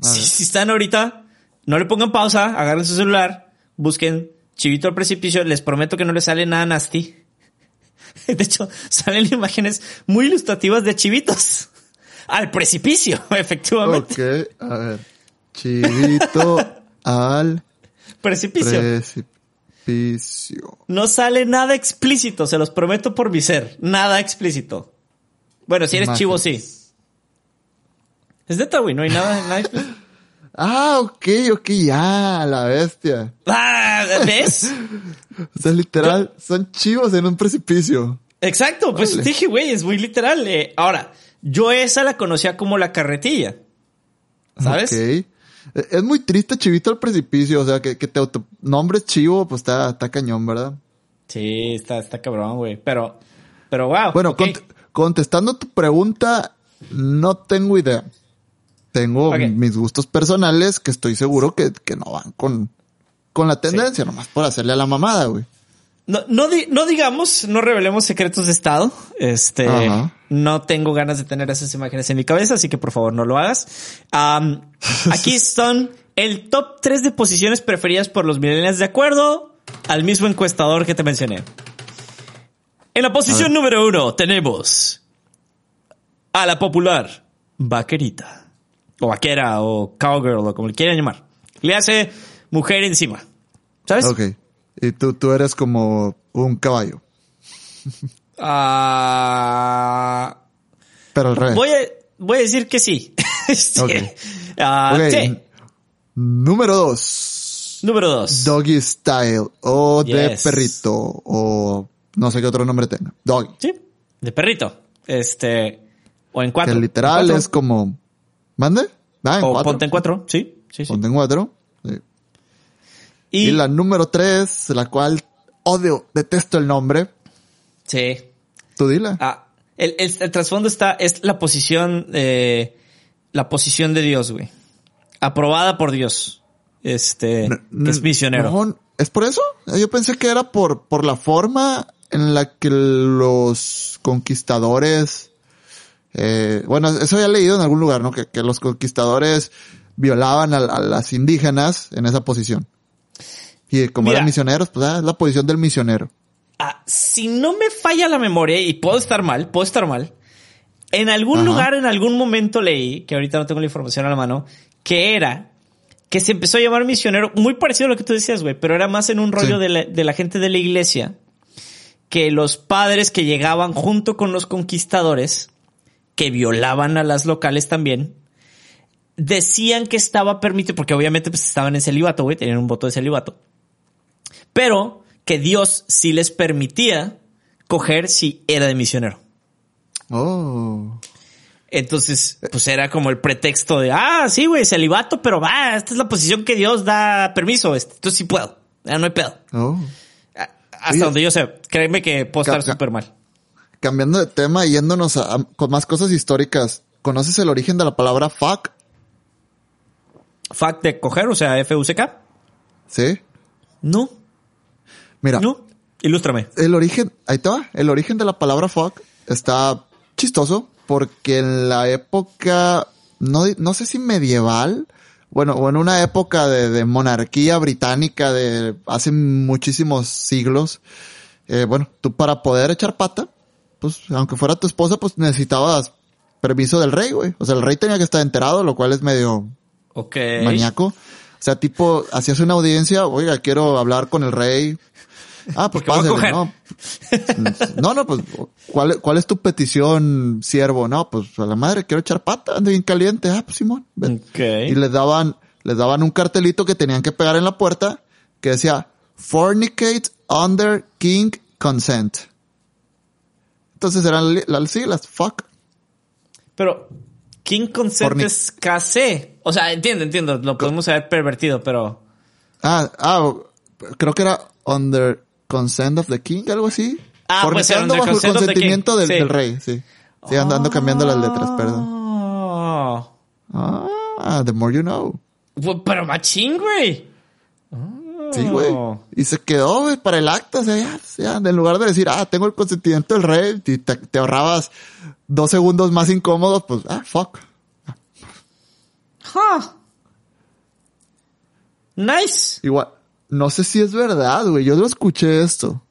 Si están ahorita, no le pongan pausa, agarren su celular, busquen Chivito al precipicio. Les prometo que no les sale nada nasty. De hecho, salen imágenes muy ilustrativas de chivitos. Al precipicio, efectivamente. Ok, a ver. Chivito al Precipicio. No sale nada explícito, se los prometo por mi ser. Nada explícito. Bueno, si eres Imágenes. chivo, sí. Es neta, güey, no hay nada, nada explícito. Ah, ok, ok, ya, la bestia. Ah, ¿Ves? O sea, literal, son chivos en un precipicio. Exacto, pues Órale. dije, güey, es muy literal. eh. Ahora, yo esa la conocía como la carretilla. ¿Sabes? Ok. E- Es muy triste chivito al precipicio, o sea, que, que te autonombres chivo, pues está, está cañón, ¿verdad? Sí, está, está cabrón, güey. Pero, pero wow. Bueno, ok. cont- contestando tu pregunta, no tengo idea. Tengo mis gustos personales que estoy seguro que, que no van con, con la tendencia, nomás por hacerle a la mamada, güey. No, no, di- no digamos, no revelemos secretos de Estado. Este, no tengo ganas de tener esas imágenes en mi cabeza, así que por favor no lo hagas. Aquí son el top 3 de posiciones preferidas por los millennials de acuerdo al mismo encuestador que te mencioné. En la posición número uno tenemos a la popular vaquerita. O vaquera, o cowgirl, o como le quieran llamar. Le hace mujer encima. ¿Sabes? Ok. Y tú, tú eres como un caballo, Ah, pero al revés. voy, a, voy a decir que sí. Este, Ok. ah, Ok. sí. Número dos. Número dos. Doggy style o de perrito o no sé qué otro nombre tenga. Doggy. Sí, de perrito. Este, o en cuatro. Que literal En cuatro. es como... ¿Mande? Ah, en O cuatro. ponte en cuatro. Sí, sí, sí. Ponte en cuatro. Sí. Y, Y la número tres, la cual odio, detesto el nombre. Sí. Tú dila. Ah, el, el, el trasfondo está, es la posición, eh, la posición de Dios, güey. Aprobada por Dios. Este, que es misionero. No, ¿Es por eso? Yo pensé que era por, por la forma en la que los conquistadores, eh, bueno, eso había leído en algún lugar, ¿no? Que, que los conquistadores violaban a, a, las indígenas en esa posición. Y como Mira, eran misioneros, pues ah, es la posición del misionero. Ah, si no me falla la memoria, y puedo estar mal, puedo estar mal, en algún Ajá. lugar, en algún momento leí, que ahorita no tengo la información a la mano, que era que se empezó a llamar misionero, muy parecido a lo que tú decías, güey, pero era más en un rollo sí. de, la, de la gente de la iglesia, que los padres que llegaban junto con los conquistadores, que violaban a las locales también, decían que estaba permitido, porque obviamente pues estaban en celibato, güey, tenían un voto de celibato, pero que Dios sí les permitía coger si era de misionero. Oh. Entonces, pues era como el pretexto de, ah, sí, güey, celibato, pero va, esta es la posición que Dios da permiso, entonces sí puedo, ya no hay pedo. Oh. Hasta Oye, donde yo sé, créeme que puedo estar súper mal. Cambiando de tema y yéndonos a, a, con más cosas históricas, ¿conoces el origen de la palabra fuck? ¿Fuck de coger, o sea, F-U-C-K? Sí. No. Mira. No. Ilústrame. El origen, ahí te va, el origen de la palabra fuck está chistoso porque en la época, no, no sé si medieval, bueno, o en una época de, de monarquía británica de hace muchísimos siglos, eh, bueno, tú para poder echar pata, pues aunque fuera tu esposa, pues necesitabas permiso del rey, güey. O sea, el rey tenía que estar enterado, lo cual es medio okay. maníaco. O sea, tipo, hacías una audiencia, oiga, quiero hablar con el rey, Ah, pues pásale, ¿no? No, no, pues, ¿cuál, ¿cuál es tu petición, siervo? No, pues a la madre, quiero echar pata, ando bien caliente. Ah, pues Simón. Okay. Y les daban, les daban un cartelito que tenían que pegar en la puerta que decía, fornicate under king consent. Entonces eran las siglas, fuck. Pero, king consent es KC. O sea, entiendo, entiendo, lo podemos haber pervertido, pero... Ah, ah, creo que era under consent of the king, algo así. Ah, pues bajo el consentimiento del, sí. del, rey, sí. Sí, ando, ando cambiando las letras, perdón. Oh. Ah, the more you know. Pero machín, güey. Sí, güey. Y se quedó, güey, para el acto. O sea, ya, ya, en lugar de decir, ah, tengo el consentimiento del rey, y te, te ahorrabas dos segundos más incómodos, pues, ah, fuck. Huh. Nice. Igual, no sé si es verdad, güey. Yo lo escuché esto.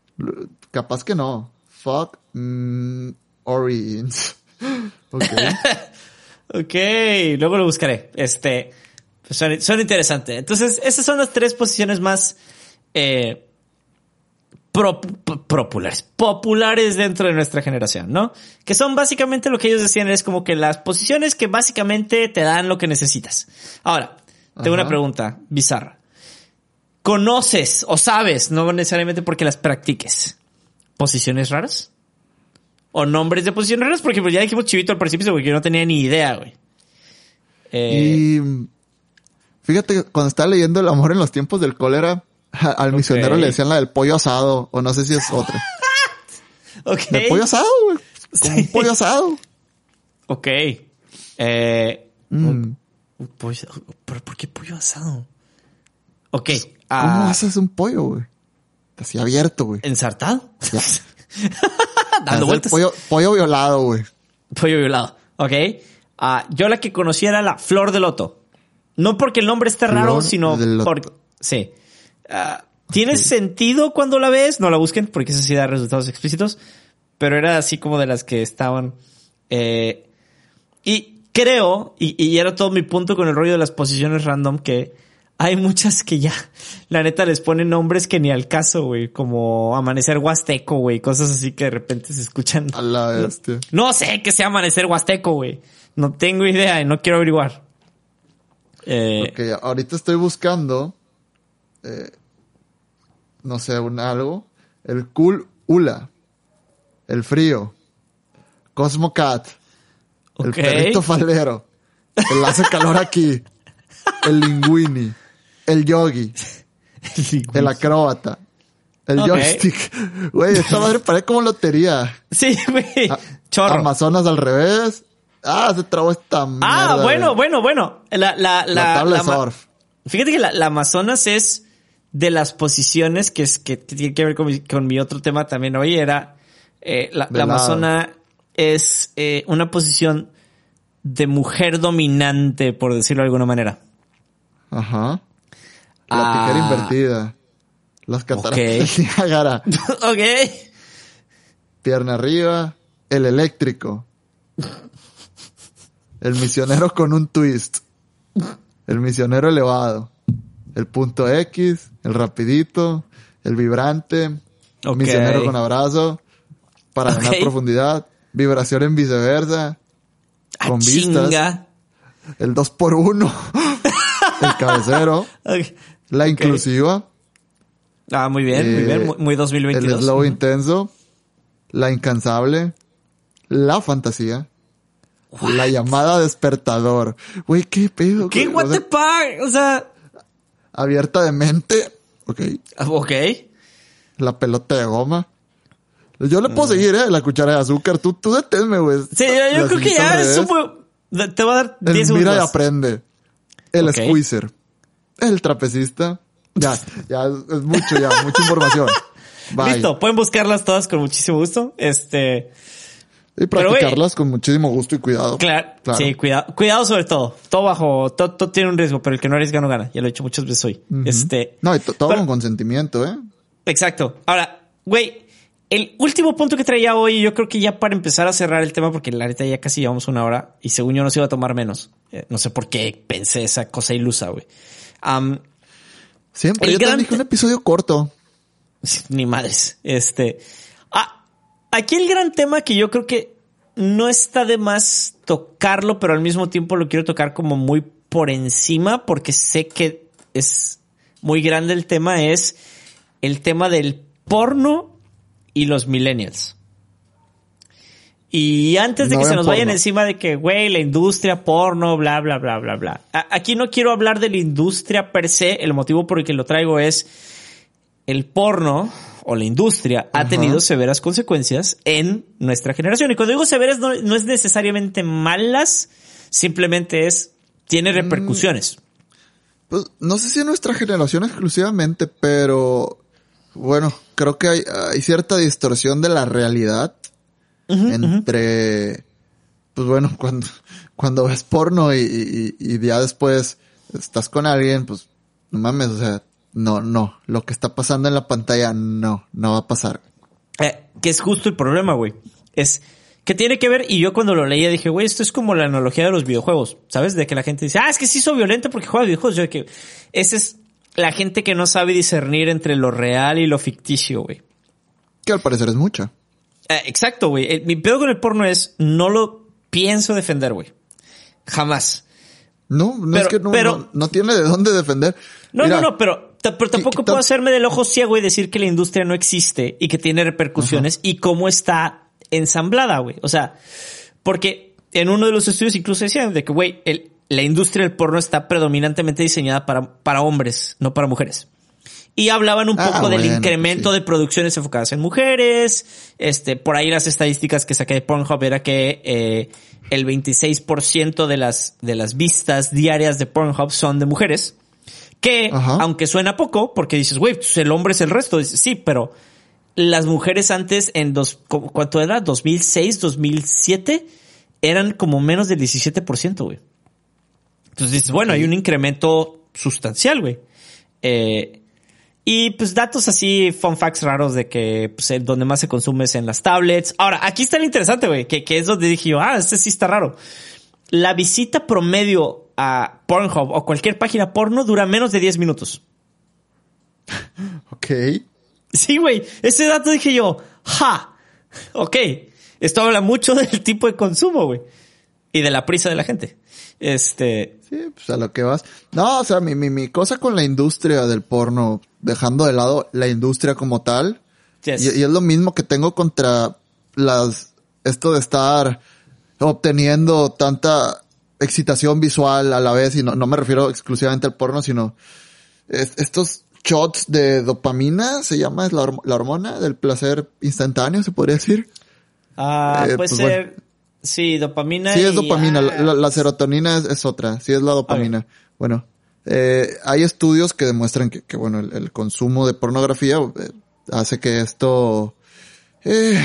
Capaz que no. Fuck mm, Origins. ok. ok, luego lo buscaré. Este, son, son interesantes. Entonces, esas son las tres posiciones más eh, pro, populares, populares dentro de nuestra generación, ¿no? Que son básicamente lo que ellos decían, es como que las posiciones que básicamente te dan lo que necesitas. Ahora, tengo Ajá. una pregunta bizarra conoces o sabes, no necesariamente porque las practiques, posiciones raras? ¿O nombres de posiciones raras? Porque pues ya dijimos chivito al principio porque yo no tenía ni idea, güey. Eh... Y fíjate, cuando estaba leyendo El amor en los tiempos del cólera, al okay. misionero le decían la del pollo asado, o no sé si es otra. ok. Pollo asado, güey. Como un pollo asado. Ok. Eh, mm. pollo, ¿Pero por qué pollo asado? Ok. ¿Cómo uh, haces un pollo, güey? Así abierto, güey. ¿Ensartado? Dando vueltas. Pollo, pollo violado, güey. Pollo violado. Ok. Uh, yo la que conocía era la flor de loto. No porque el nombre esté raro, sino porque... Sí. Uh, Tiene sentido cuando la ves. No la busquen porque eso sí da resultados explícitos. Pero era así como de las que estaban... Eh, y creo, y, y era todo mi punto con el rollo de las posiciones random, que hay muchas que ya, la neta, les ponen nombres que ni al caso, güey, como Amanecer Huasteco, güey, cosas así que de repente se escuchan. A la bestia. No, no sé que sea Amanecer Huasteco, güey. No tengo idea y no quiero averiguar. Eh, ahorita estoy buscando, eh, no sé, un algo. El Cool Ula. El frío. Cosmo Cat. Okay. El perrito falero. El hace calor aquí. El linguini el yogi, el, el acróbata, El Ok. joystick. Güey, esta madre parece como lotería. Sí, güey. Chorro. Amazonas al revés. Ah, se trabó esta mierda. ah, bueno, bueno, bueno. La, la, la, La tabla ma- surf. Fíjate que la, la Amazonas es de las posiciones que, es, que tiene que ver con mi, con mi otro tema también hoy. Era eh, la, la lado. Amazona es eh, una posición de mujer dominante, por decirlo de alguna manera. Ajá. La Ah. tijera invertida. Las cataratas de Niágara. ok. Pierna arriba. El eléctrico. El misionero con un twist. El misionero elevado. El punto X. El rapidito. El vibrante. Ok. Misionero con abrazo. Para ganar Ok. profundidad. Vibración en viceversa. Ah, Con vistas. chinga. El 2 por 1 El cabecero. La inclusiva. Ah, muy bien, muy Eh, bien. Muy, muy El 2022. slow Ujú. intenso. La incansable. La fantasía. La llamada despertador. Güey, qué pedo. ¿Qué? What O the sea, fuck? O sea, abierta de mente. Ok. ok. La pelota de goma. Yo le puedo seguir, eh. La cuchara de azúcar. Tú, tú deténme, güey. Sí, yo, creo que ya es un Te voy a dar El 10 mira y segundos. aprende. El Ok. squeezer. El trapecista. Ya, ya es, es mucho, ya, mucha información. Bye. Listo, pueden buscarlas todas con muchísimo gusto. Este, Y Pero, practicarlas con muchísimo gusto y cuidado. claro, Claro. sí, cuidado, cuidado sobre todo. Todo bajo, todo, todo tiene un riesgo, pero el que no arriesga no gana. Ya lo he dicho muchas veces hoy. Este, No, y to- todo pero- con consentimiento, ¿eh? Exacto. Ahora, güey, el último punto que traía hoy, yo creo que ya para empezar a cerrar el tema, porque la neta ya casi llevamos una hora y según yo no se iba a tomar menos. Eh, no sé por qué pensé esa cosa ilusa, güey. Siempre. Yo gran también dije un episodio corto. ni madres. Este, aquí el gran tema que yo creo que no está de más tocarlo, pero al mismo tiempo lo quiero tocar como muy por encima, porque sé que es muy grande el tema, es el tema del porno y los millennials. Y antes de No que se nos vayan porno. encima de que, güey, la industria porno, bla, bla, bla, bla, bla. A- Aquí no quiero hablar de la industria per se, el motivo por el que lo traigo es el porno o la industria ha Ajá. tenido severas consecuencias en nuestra generación. Y cuando digo severas no, no es necesariamente malas, simplemente es, tiene Mm. repercusiones. Pues no sé si en nuestra generación exclusivamente, pero bueno, creo que hay, hay cierta distorsión de la realidad entre, pues bueno, cuando, cuando ves porno y, y- y ya después estás con alguien, pues no mames, o sea, no, no, lo que está pasando en la pantalla no, no va a pasar. Eh, que es justo el problema, güey. Es que tiene que ver, y yo cuando lo leía dije, güey, esto es como la analogía de los videojuegos, ¿sabes? De que la gente dice, ah, es que sí soy violento porque juega videojuegos. Yo que esa es la gente que no sabe discernir entre lo real y lo ficticio, güey. Que al parecer es mucha. Eh, exacto, güey. El- Mi pedo con el porno es, no lo pienso defender, güey. Jamás. No, no Pero- es que no, pero- no, no tiene de dónde defender. No, Mira, no, no, pero, pero tampoco puedo hacerme del ojo ciego y decir que la industria no existe y que tiene repercusiones y cómo está ensamblada, güey. O sea, porque en uno de los estudios incluso decían de que, güey, el- la industria del porno está predominantemente diseñada para, para hombres, no para mujeres. Y hablaban un Ah, poco del incremento sí. de producciones enfocadas en mujeres. Este, por ahí las estadísticas que saqué de Pornhub era que eh, el 26% de las, de las vistas diarias de Pornhub son de mujeres. Que, Ajá. aunque suena poco, porque dices, güey, pues el hombre es el resto. Dices, sí, pero las mujeres antes, en dos, ¿cu- ¿cuánto era? 2006, 2007, eran como menos del 17%, güey. Entonces dices, bueno, hay un incremento sustancial, güey. Eh, y pues datos así, fun facts raros de que pues, donde más se consume es en las tablets. Ahora, aquí está lo interesante, güey, que, que es donde dije yo, ah, este sí está raro. La visita promedio a Pornhub o cualquier página porno dura menos de 10 minutos. Ok. Sí, güey. Ese dato dije yo, ja. Ok. Esto habla mucho del tipo de consumo, güey. Y de la prisa de la gente. Este. Sí, pues a lo que vas. No, o sea, mi, mi, mi cosa con la industria del porno, dejando de lado la industria como tal, yes. y, y es lo mismo que tengo contra las, esto de estar obteniendo tanta excitación visual a la vez, y no, no me refiero exclusivamente al porno, sino es- estos shots de dopamina, se llama, es la, hormona del placer instantáneo, se podría decir. Ah, puede pues ser, sí, dopamina. Sí, es dopamina, la, serotonina es, otra, sí es la dopamina. Bueno, eh, hay estudios que demuestran que, que bueno, el, consumo de pornografía eh, hace que esto, eh,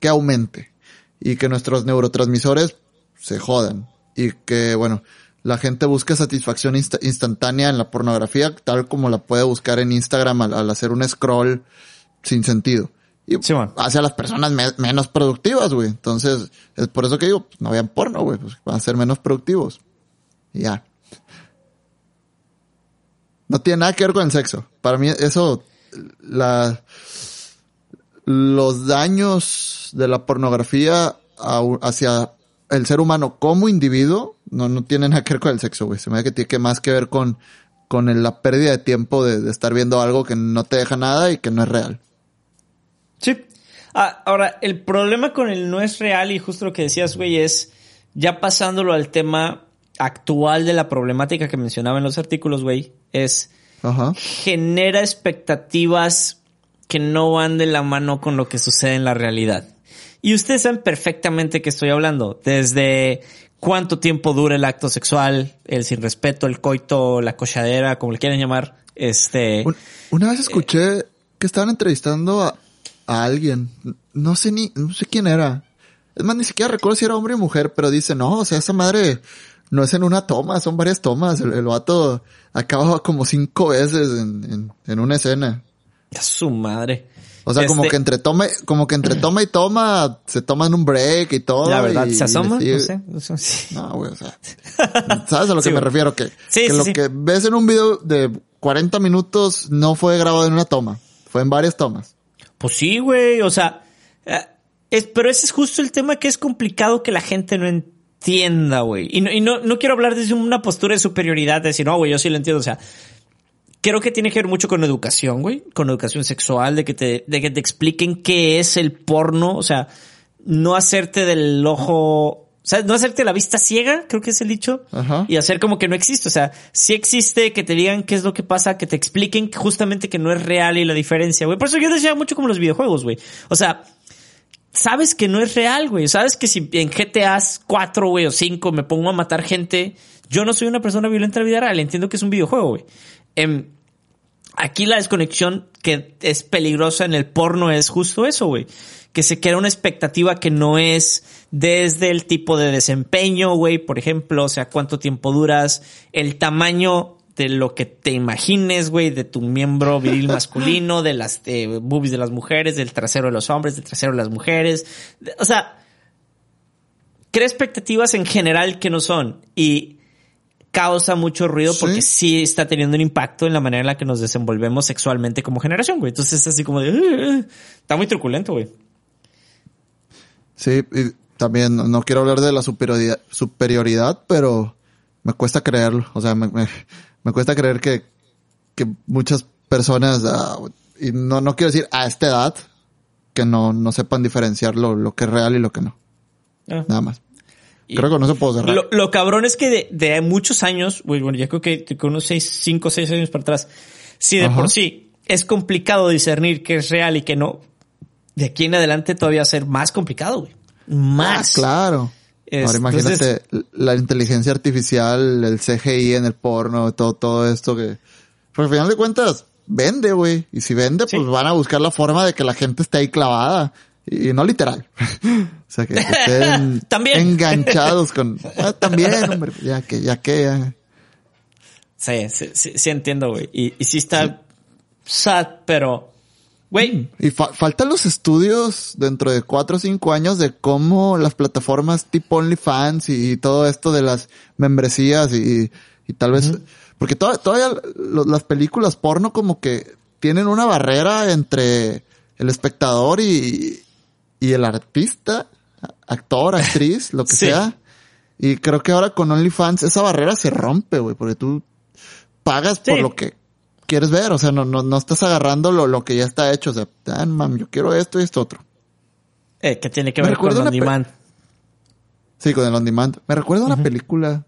que aumente y que nuestros neurotransmisores se jodan y que, bueno, la gente busca satisfacción instantánea en la pornografía tal como la puede buscar en Instagram al, hacer un scroll sin sentido. Y hace a las personas menos productivas, güey. Entonces, es por eso que digo, pues, no vean porno, güey, pues van a ser menos productivos. Y ya. No tiene nada que ver con el sexo. Para mí, eso, la, los daños de la pornografía hacia el ser humano como individuo no, no tiene nada que ver con el sexo, güey. Se me da que tiene que más que ver con, con la pérdida de tiempo de, estar viendo algo que no te deja nada y que no es real. Sí. Ah, ahora, el problema con el no es real y justo lo que decías, güey, es ya pasándolo al tema actual de la problemática que mencionaba en los artículos, güey, es genera expectativas que no van de la mano con lo que sucede en la realidad. Y ustedes saben perfectamente que estoy hablando, desde cuánto tiempo dura el acto sexual, el sin respeto, el coito, la cochadera, como le quieran llamar. Este. Una vez escuché que estaban entrevistando a, alguien. No sé ni, no sé quién era. Es más, ni siquiera recuerdo si era hombre o mujer, pero dice, no, o sea, esa madre no es en una toma, son varias tomas. El, vato acaba como cinco veces en, en, una escena. A su madre. O sea, como este que entre toma, como que entre toma y toma, se toman un break y todo. La verdad, se asoma, no sé. No, güey, o sea. ¿Sabes a lo que me refiero? Que, que lo que ves en un video de 40 minutos no fue grabado en una toma. Fue en varias tomas. Pues sí, güey. O sea, eh, es, pero ese es justo el tema que es complicado que la gente no entienda, güey. Y, no, y no, no quiero hablar desde una postura de superioridad, de decir, no, güey, yo sí lo entiendo. O sea, creo que tiene que ver mucho con educación, güey, con educación sexual, de que te, de que te expliquen qué es el porno, o sea, no hacerte del ojo, o sea, no hacerte la vista ciega, creo que es el dicho, y hacer como que no existe, o sea, si existe, que te digan qué es lo que pasa, que te expliquen justamente que no es real y la diferencia, güey. Por eso yo decía mucho como los videojuegos, güey. O sea, sabes que no es real, güey. Sabes que si en GTA 4, güey, o 5 me pongo a matar gente, yo no soy una persona violenta en la vida real, entiendo que es un videojuego, güey. Em, aquí la desconexión que es peligrosa en el porno es justo eso, güey. Que se crea una expectativa que no es desde el tipo de desempeño, güey, por ejemplo, o sea, cuánto tiempo duras, el tamaño de lo que te imagines, güey, de tu miembro viril masculino, de las boobies de las mujeres, del trasero de los hombres, del trasero de las mujeres. O sea, crea expectativas en general que no son. Y causa mucho ruido porque sí está teniendo un impacto en la manera en la que nos desenvolvemos sexualmente como generación, güey. Entonces es así como de... está muy truculento, güey. Sí, y también no quiero hablar de la superioridad, superioridad pero me cuesta creerlo. O sea, me, me, cuesta creer que, que muchas personas, ah, y no, no quiero decir a esta edad, que no, no sepan diferenciar lo, lo que es real y lo que no. Ah. Nada más. Creo que no se puede cerrar. Lo, cabrón es que de, de muchos años, bueno, ya creo que con unos seis, cinco, seis años para atrás, si de por sí es complicado discernir qué es real y qué no, de aquí en adelante todavía va a ser más complicado, güey. Más. Ah, claro. Ahora imagínate la inteligencia artificial, el CGI en el porno, todo, todo esto que, porque al final de cuentas, vende, güey. Y si vende, pues van a buscar la forma de que la gente esté ahí clavada. Y no literal. o sea, que, estén enganchados con... Ah, también, hombre, ya que, ya que, ya. Sí, sí, sí, entiendo, güey. Y, y sí está sad, pero... Güey. Mm, y faltan los estudios dentro de cuatro o cinco años de cómo las plataformas tipo OnlyFans y, todo esto de las membresías y, y tal vez... Porque todavía las películas porno como que tienen una barrera entre el espectador y, y el artista, actor, actriz, lo que sea. Y creo que ahora con OnlyFans esa barrera se rompe, güey, porque tú pagas por lo que quieres ver, o sea, no, no, no estás agarrando lo, lo que ya está hecho, o sea, ah, mam, yo quiero esto y esto otro. Eh, que tiene que ver con el on demand. Sí, con el on demand. Me recuerda una película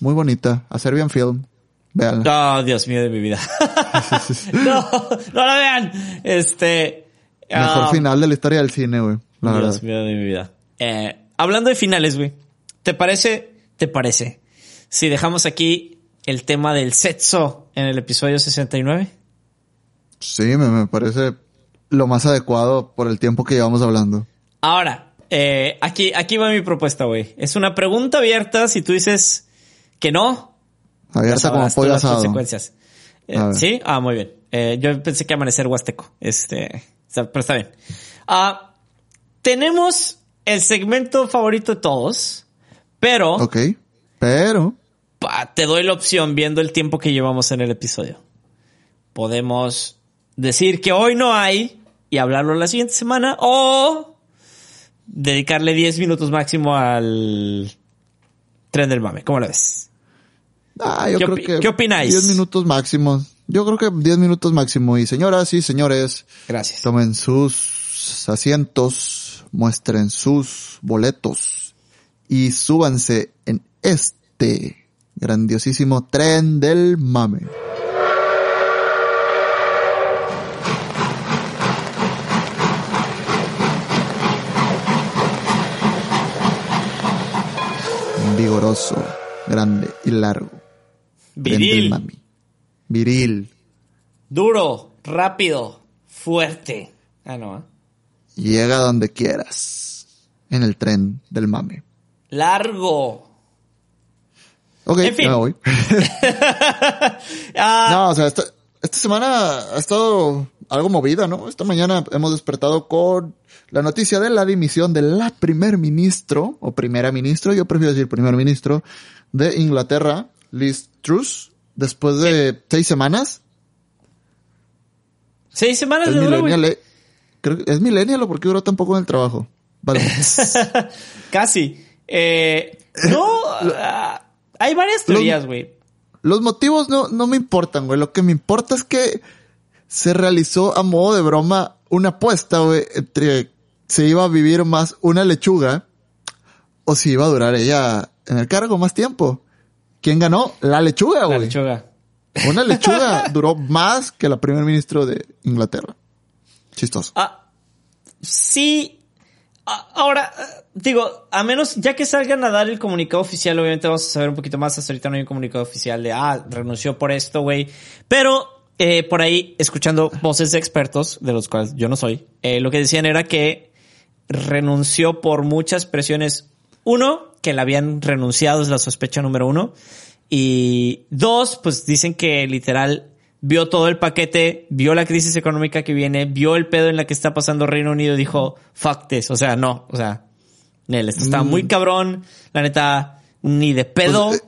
muy bonita, a Serbian Film. Veanla. Oh, Dios mío de mi vida. no, no la vean. Este. Mejor ah, final de la historia del cine, güey. La Dios verdad. mío de mi vida. Eh, hablando de finales, güey. ¿Te parece? ¿Te parece? Si dejamos aquí el tema del sexo en el episodio 69. Sí, me, me parece lo más adecuado por el tiempo que llevamos hablando. Ahora, eh, aquí, aquí va mi propuesta, güey. Es una pregunta abierta. Si tú dices que no, Abierta como pollo las asado. consecuencias. Eh. ¿Sí? Ah, muy bien. Eh, yo pensé que amanecer huasteco. Este, pero está bien. Ah, tenemos el segmento favorito de todos, pero Ok. Pero, pa, te doy la opción viendo el tiempo que llevamos en el episodio. Podemos decir que hoy no hay y hablarlo la siguiente semana o dedicarle 10 minutos máximo al tren del mame. ¿Cómo lo ves? ah, yo ¿Qué creo opi- que qué opináis? 10 minutos máximo. Yo creo que 10 minutos máximo. Y señoras y señores, Gracias. tomen sus asientos, muestren sus boletos y súbanse en este grandiosísimo tren del mame. Vigoroso, grande y largo. Tren del Viril, mame. Viril. duro, rápido, fuerte. Ah, no. ¿eh? Llega donde quieras. En el tren del mame. Largo. Ok, En fin. ya me voy. Ah, No, o sea, esta, esta semana ha estado algo movida, ¿no? Esta mañana hemos despertado con la noticia de la dimisión de la primer ministro, o primera ministro, yo prefiero decir primer ministro, de Inglaterra, Liz Truss, después de seis semanas. seis semanas de eh. Creo que- ¿Es millennial o por qué duró tan poco en el trabajo? Vale. Casi. Eh, no, ah, hay varias teorías, güey. Los motivos no, no me importan, güey. Lo que me importa es que se realizó a modo de broma una apuesta, güey, entre si iba a vivir más una lechuga o si iba a durar ella en el cargo más tiempo. ¿Quién ganó? La lechuga, La güey. lechuga. Una lechuga duró más que la primer ministro de Inglaterra. Chistoso. Ah, sí. Ah, ahora, ah, digo, a menos, ya que salgan a dar el comunicado oficial, obviamente vamos a saber un poquito más. Hasta ahorita no hay un comunicado oficial de, ah, renunció por esto, güey. Pero, eh, por ahí, escuchando voces de expertos, de los cuales yo no soy, eh, lo que decían era que renunció por muchas presiones. Uno, que la habían renunciado, es la sospecha número uno. Y dos, pues dicen que literal vio todo el paquete, vio la crisis económica que viene, vio el pedo en la que está pasando Reino Unido y dijo, fuck this. O sea, no, o sea, Nel, esto está Mm. muy cabrón. La neta, ni de pedo. Pues,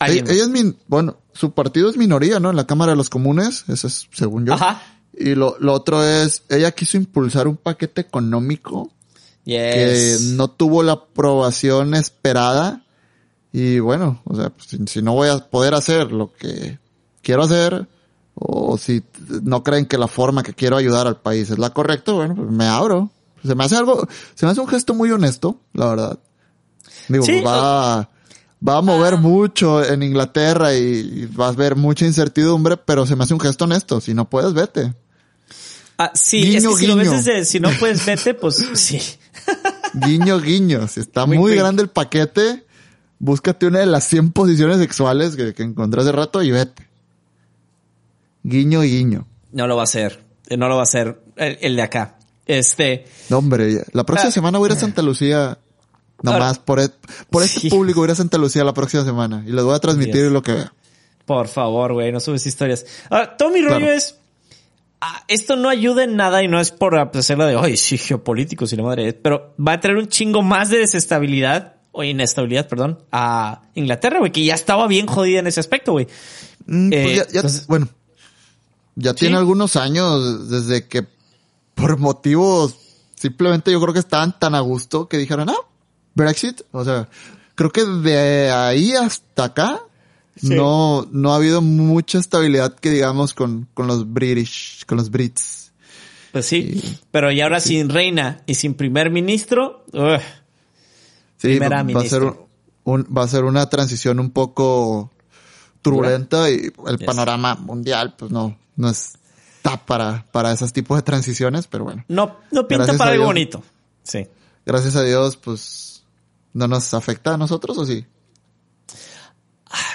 eh, Ella, es min, bueno, su partido es minoría, ¿no? En la Cámara de los Comunes, eso es según yo. Ajá. Y lo, lo otro es, ella quiso impulsar un paquete económico que Yes. no tuvo la aprobación esperada. Y bueno, o sea, pues, si, si no voy a poder hacer lo que quiero hacer, o si no creen que la forma que quiero ayudar al país es la correcta, bueno, pues me abro. Se me hace algo, se me hace un gesto muy honesto, la verdad. Digo, Sí, va, va a mover mucho en Inglaterra y, y vas a ver mucha incertidumbre, pero se me hace un gesto honesto. Si no puedes, vete. Ah, sí, es que si lo ves desde, si no puedes vete, pues sí. Guiño, guiño. Si está muy grande el paquete, búscate una de las 100 posiciones sexuales que, que encontré hace rato y vete. Guiño, guiño. No lo va a hacer. Eh, No lo va a hacer el, el de acá. Este, No, hombre, la próxima Ah. semana voy a ir a Santa Lucía. Nomás por, e- por este Sí. público voy a ir a Santa Lucía la próxima semana. Y les voy a transmitir lo que vea. Por favor, güey, no subes historias. Ahora, todo mi rollo Claro. es. ah, esto no ayuda en nada y no es por hacerla de, ay, sí, geopolíticos y la madre, pero va a traer un chingo más de desestabilidad o inestabilidad, perdón, a Inglaterra, güey, que ya estaba bien jodida en ese aspecto, güey. Mm, pues Eh, ya- ya- entonces- bueno, ya Sí. tiene algunos años desde que por motivos simplemente yo creo que estaban tan a gusto que dijeron, ah, Brexit. O sea, creo que de ahí hasta acá Sí. no, no ha habido mucha estabilidad que digamos con, con los British, con los Brits. Pues sí, pero y ahora sin reina y sin primer ministro, ugh, Sí, Primera va a ser un- va a ser una transición un poco turbulenta y el panorama mundial, pues no, no está para, para esos tipos de transiciones, pero bueno. No, no pinta para algo bonito. Sí. Gracias a Dios, pues, no nos afecta a nosotros, ¿o sí?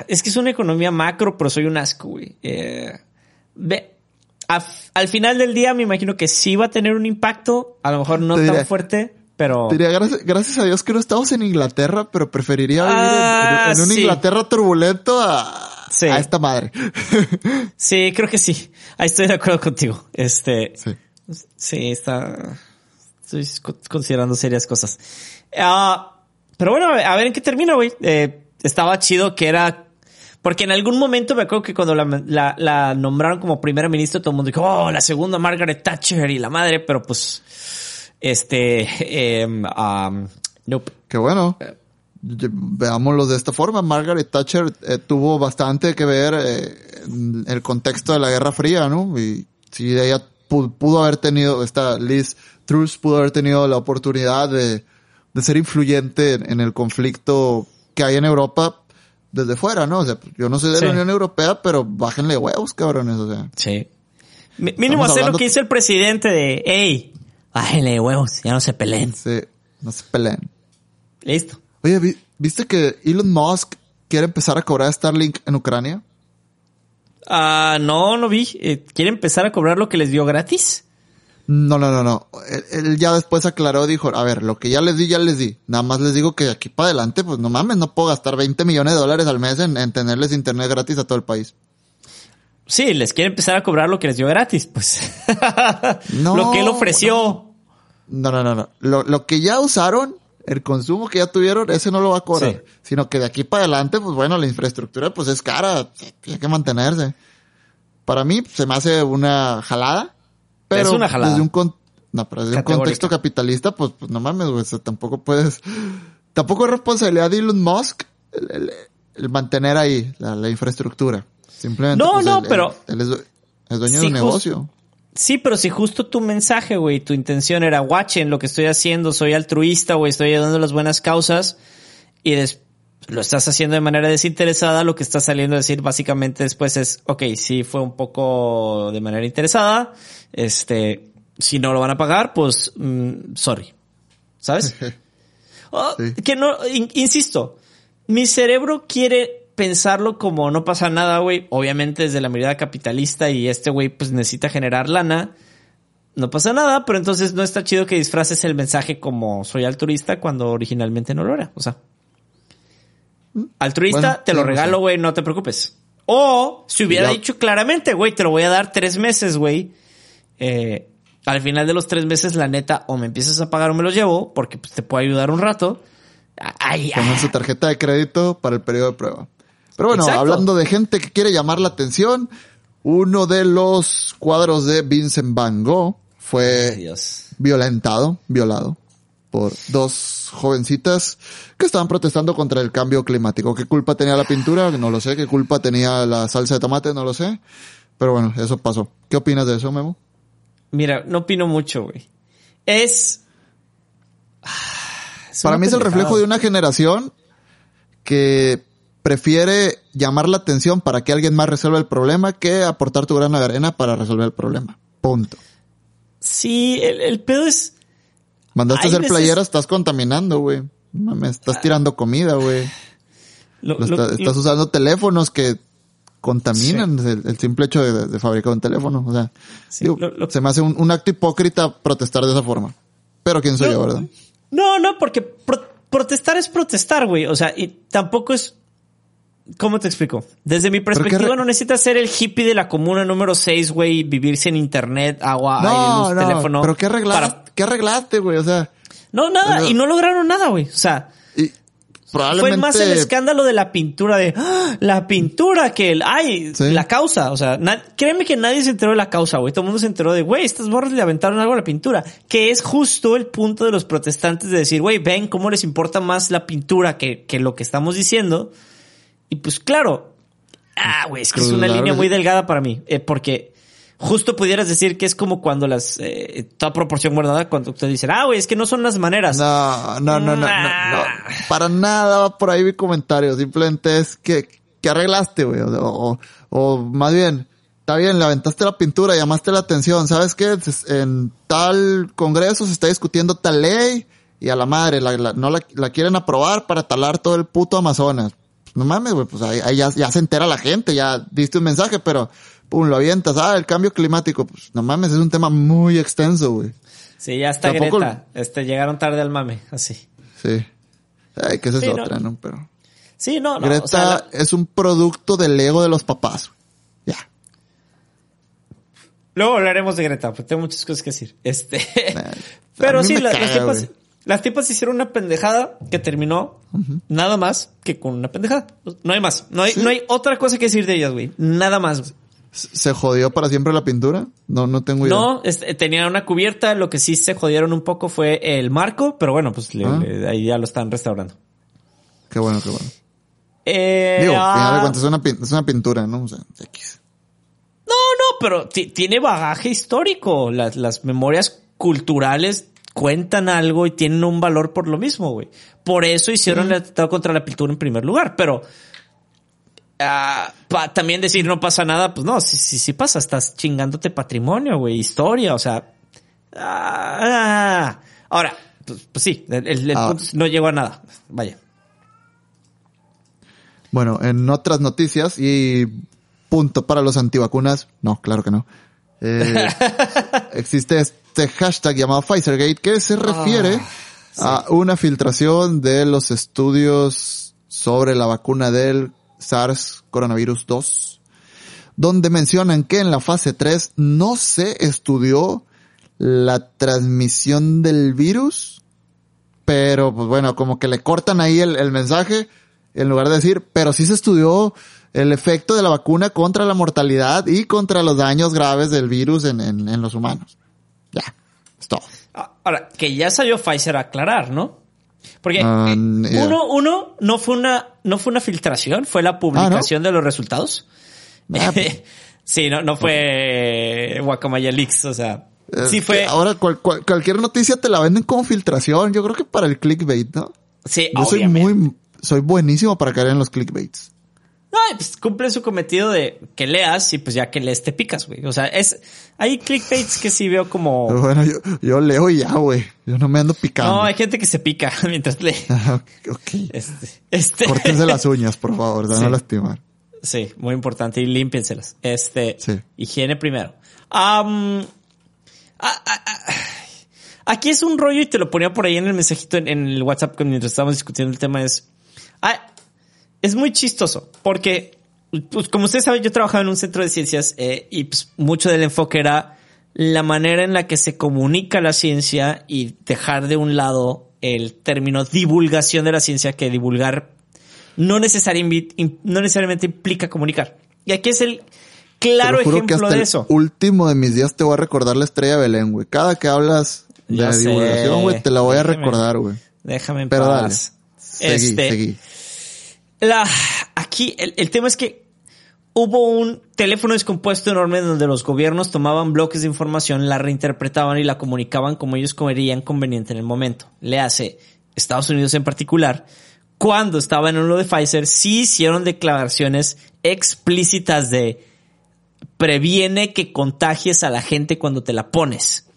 Es que es una economía macro, pero soy un asco, güey. Eh, ve, al final del día me imagino que sí va a tener un impacto, a lo mejor no tan fuerte, pero... Diría, gracias, a Dios que no estamos en Inglaterra, pero preferiría vivir en, ah, un Inglaterra turbulento a, esta madre. sí, creo que sí. Ahí estoy de acuerdo contigo. Este... Sí. Sí, está... Estoy considerando serias cosas. Ah, pero bueno, a ver en qué termina, güey. Eh, estaba chido que era porque en algún momento me acuerdo que cuando la, la, nombraron como primera ministra, todo el mundo dijo, oh, la segunda Margaret Thatcher y la madre, pero pues, este, eh, nope. Qué bueno. Veámoslo de esta forma. Margaret Thatcher eh, tuvo bastante que ver eh, en el contexto de la Guerra Fría, ¿no? Y si ella pudo, haber tenido, esta Liz Truss pudo haber tenido la oportunidad de, de ser influyente en, en el conflicto que hay en Europa, desde fuera, ¿no? O sea, yo no soy de la Unión Europea, pero bájenle huevos, cabrones, o sea. Sí. mínimo hacer lo que hizo el presidente de, hey, bájenle huevos, ya no se peleen. Sí, no se peleen. Listo. Oye, ¿viste que Elon Musk quiere empezar a cobrar Starlink en Ucrania? Ah, no, no vi. Eh, ¿Quiere empezar a cobrar lo que les dio gratis? No, no, no, no. Él, ya después aclaró, dijo, a ver, lo que ya les di, ya les di. Nada más les digo que de aquí para adelante, pues no mames, no puedo gastar 20 millones de dólares al mes en, tenerles internet gratis a todo el país. Sí, les quiere empezar a cobrar lo que les dio gratis, pues. no, lo que él ofreció. No, no, no, no. Lo, que ya usaron, el consumo que ya tuvieron, ese no lo va a cobrar. Sino que de aquí para adelante, pues bueno, la infraestructura pues es cara, tiene que mantenerse. Para mí se me hace una jalada pero es una jalada. Desde un, no, pero desde un contexto capitalista, pues, pues no mames, güey. tampoco puedes. Tampoco es responsabilidad de Elon Musk el, mantener ahí la, infraestructura. Simplemente. No, pues, no, pero. Él, es, dueño de un negocio. Sí, pero si justo tu mensaje, güey, tu intención era, watchen lo que estoy haciendo, soy altruista, güey, estoy ayudando a las buenas causas, y lo estás haciendo de manera desinteresada, lo que está saliendo a decir básicamente después es, ok, sí fue un poco de manera interesada, este, si no lo van a pagar, pues, mm, sorry. ¿Sabes? Oh, que no, insisto, mi cerebro quiere pensarlo como no pasa nada, güey. Obviamente desde la mirada capitalista y este güey pues necesita generar lana. No pasa nada, pero entonces no está chido que disfraces el mensaje como soy altruista cuando originalmente no lo era. O sea, mm, altruista, te lo regalo, güey, no te preocupes. O si hubiera dicho claramente, güey, te lo voy a dar tres meses, güey eh, al final de los tres meses, la neta, o me empiezas a pagar o me los llevo, porque pues, te puede ayudar un rato. Ay, su tarjeta de crédito para el periodo de prueba. Pero bueno, hablando de gente que quiere llamar la atención, uno de los cuadros de Vincent Van Gogh fue violentado, violado por dos jovencitas que estaban protestando contra el cambio climático. ¿Qué culpa tenía la pintura? No lo sé. ¿Qué culpa tenía la salsa de tomate? No lo sé. Pero bueno, eso pasó. ¿Qué opinas de eso, Memo? Mira, no opino mucho, güey. Es... Para mí es el reflejo de una generación que prefiere llamar la atención para que alguien más resuelva el problema que aportar tu grano de arena para resolver el problema. Punto. Sí, el, pedo es... Mandaste a hacer playera, estás contaminando, güey. Me estás ah. tirando comida, güey. estás usando teléfonos que contaminan el, simple hecho de, fabricar un teléfono. O sea, se me hace un, acto hipócrita protestar de esa forma. Pero quién soy yo, ¿verdad? No, no, porque protestar es protestar, güey. O sea, y tampoco es... ¿Cómo te explico? Desde mi perspectiva no necesitas ser el hippie de la comuna número 6, güey, vivir sin internet, agua, aire, luz, teléfono. Pero ¿qué arreglaste, ¿qué arreglaste, güey? O sea... No, nada, y no lograron nada, güey. O sea, fue más el escándalo de la pintura de ¡Ah! la pintura que el ay la causa o sea créeme que nadie se enteró de la causa güey todo el mundo se enteró de güey estas borras le aventaron algo a la pintura que es justo el punto de los protestantes de decir güey ven cómo les importa más la pintura que, que lo que estamos diciendo y pues claro. Ah güey es que es una línea muy delgada para mí eh, porque justo pudieras decir que es como cuando las eh, toda proporción guardada cuando ustedes dicen ah güey es que no son las maneras no no no no, no, para nada por ahí mi comentario. Simplemente es que ¿qué arreglaste, güey? O, o, o más bien, está bien, le aventaste la pintura, llamaste la atención, ¿sabes qué? En tal congreso se está discutiendo tal ley y a la madre, la, no la, la, quieren aprobar para talar todo el puto Amazonas. No mames, güey, pues ahí, ahí ya, ya, se entera la gente, ya diste un mensaje, pero pum, lo avientas, ah, el cambio climático, pues no mames, es un tema muy extenso, güey. Sí, ya está. Greta, este, llegaron tarde al mame, así. Sí. Ay, que esa es sí, otra, ¿no? Pero. Sí, no, no. Greta o sea, la... es un producto del ego de los papás. Ya. Luego hablaremos de Greta, porque tengo muchas cosas que decir. Este. pero sí, la, caga, tipas, las tipas hicieron una pendejada que terminó uh -huh. nada más que con una pendejada. No hay más. No hay, sí. no hay otra cosa que decir de ellas, güey. Nada más. ¿Se jodió para siempre la pintura? No, no tengo idea. No, tenía una cubierta. Lo que sí se jodieron un poco fue el marco, pero bueno, pues le, ah. le, ahí ya lo están restaurando. Qué bueno, qué bueno. Eh, Digo, ah, al final de cuentas es una, es una pintura, ¿no? O sea, X. No, no, pero tiene bagaje histórico. Las, las memorias culturales cuentan algo y tienen un valor por lo mismo, güey. Por eso hicieron el atentado contra la pintura en primer lugar, pero uh, pa, también decir no pasa nada, pues no, si, si pasa, estás chingándote patrimonio, güey, historia, o sea. Uh, ahora, pues, pues, sí, el, el ah. punto no llegó a nada. Vaya. Bueno, en otras noticias y punto para los antivacunas, no, claro que no. Eh, existe este hashtag llamado Pfizergate que se refiere oh, sí. a una filtración de los estudios sobre la vacuna del SARS coronavirus 2, donde mencionan que en la fase 3 no se estudió la transmisión del virus, pero pues bueno, como que le cortan ahí el, el mensaje en lugar de decir, pero sí se estudió el efecto de la vacuna contra la mortalidad y contra los daños graves del virus en, en, en los humanos. Ya, es todo. Ahora, que ya salió Pfizer a aclarar, ¿no? Porque um, yeah. uno, uno no fue una, no fue una filtración, fue la publicación ah, ¿no? de los resultados. Ah, sí, no, no fue Guacamaya Leaks, o sea, sí fue. Ahora cual, cual, cualquier noticia te la venden como filtración. Yo creo que para el clickbait, ¿no? Sí, Yo soy muy, soy buenísimo para caer en los clickbaits. No, pues cumple su cometido de que leas y pues ya que lees te picas, güey. O sea, es, hay clickbaits que sí veo como... Bueno, yo, yo leo y ya, güey. Yo no me ando picando. No, hay gente que se pica mientras lee. ok. Este, este... Córtense las uñas, por favor, de sí. no lastimar. Sí, muy importante y límpienselas. Este, sí. higiene primero. Um, a, a, a, aquí es un rollo y te lo ponía por ahí en el mensajito en, en el WhatsApp mientras estábamos discutiendo el tema es... Ah, es muy chistoso porque, pues, como ustedes saben, yo trabajaba en un centro de ciencias eh, y pues, mucho del enfoque era la manera en la que se comunica la ciencia y dejar de un lado el término divulgación de la ciencia que divulgar no, necesariamente, no necesariamente implica comunicar. Y aquí es el claro ejemplo de eso. último de mis días te voy a recordar la estrella Belén, güey. Cada que hablas de ya divulgación, güey, te la voy déjame, a recordar, güey. Déjame en Pero paz. Dale. Seguí, este, seguí. La, aquí el, el, tema es que hubo un teléfono descompuesto enorme donde los gobiernos tomaban bloques de información, la reinterpretaban y la comunicaban como ellos comerían conveniente en el momento. Le hace Estados Unidos en particular, cuando estaba en lo de Pfizer, sí hicieron declaraciones explícitas de previene que contagies a la gente cuando te la pones.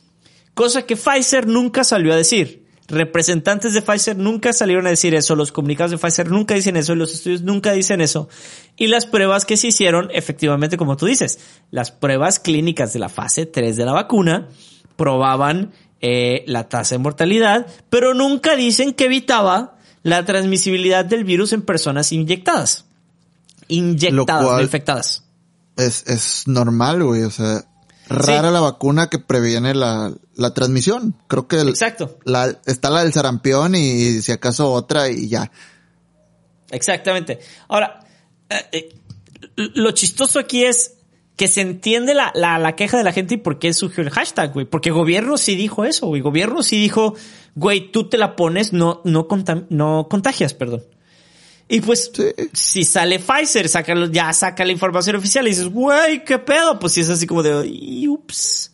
Cosa que Pfizer nunca salió a decir representantes de Pfizer nunca salieron a decir eso, los comunicados de Pfizer nunca dicen eso, los estudios nunca dicen eso. Y las pruebas que se hicieron, efectivamente, como tú dices, las pruebas clínicas de la fase 3 de la vacuna probaban eh, la tasa de mortalidad, pero nunca dicen que evitaba la transmisibilidad del virus en personas inyectadas. Inyectadas, no infectadas. Es, es normal, güey, o sea, rara sí. la vacuna que previene la, la transmisión. Creo que el, Exacto. La, está la del sarampión y si acaso otra y ya. Exactamente. Ahora, eh, eh, lo chistoso aquí es que se entiende la, la, la, queja de la gente y por qué surgió el hashtag, güey. Porque gobierno sí dijo eso, güey. Gobierno sí dijo, güey, tú te la pones, no, no, no contagias, perdón. Y pues, sí. si sale Pfizer, saca, ya saca la información oficial y dices, güey, ¿qué pedo? Pues si es así como de, ups.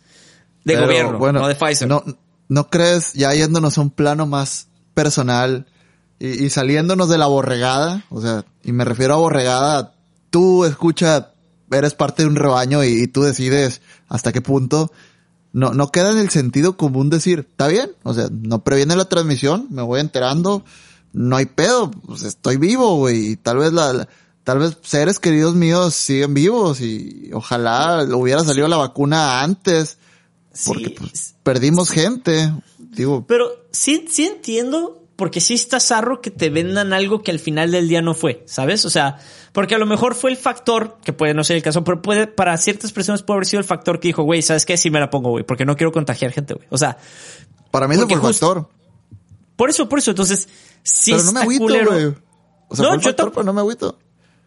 De Pero, gobierno, bueno, no de Pfizer. No, ¿No crees, ya yéndonos a un plano más personal y, y, saliéndonos de la borregada, o sea, y me refiero a borregada tú escucha, eres parte de un rebaño y, y tú decides hasta qué punto, no, no queda en el sentido común decir, está bien, o sea, no previene la transmisión, me voy enterando, no hay pedo, pues estoy vivo, güey, y tal vez la, la- tal vez seres queridos míos siguen vivos y ojalá hubiera salido la vacuna antes, porque Sí, pues, perdimos gente, digo, Pero sí, sí entiendo, porque sí está zarro que te vendan algo que al final del día no fue, ¿sabes? O sea, porque a lo mejor fue el factor, que puede no ser el caso, pero puede, para ciertas personas puede haber sido el factor que dijo, güey, ¿sabes qué? Sí me la pongo, güey, porque no quiero contagiar gente, güey. O sea, para mí fue el factor. por eso, por eso, entonces, sí pero no me agüito, güey. O sea, No, yo factor, pero no me agüito.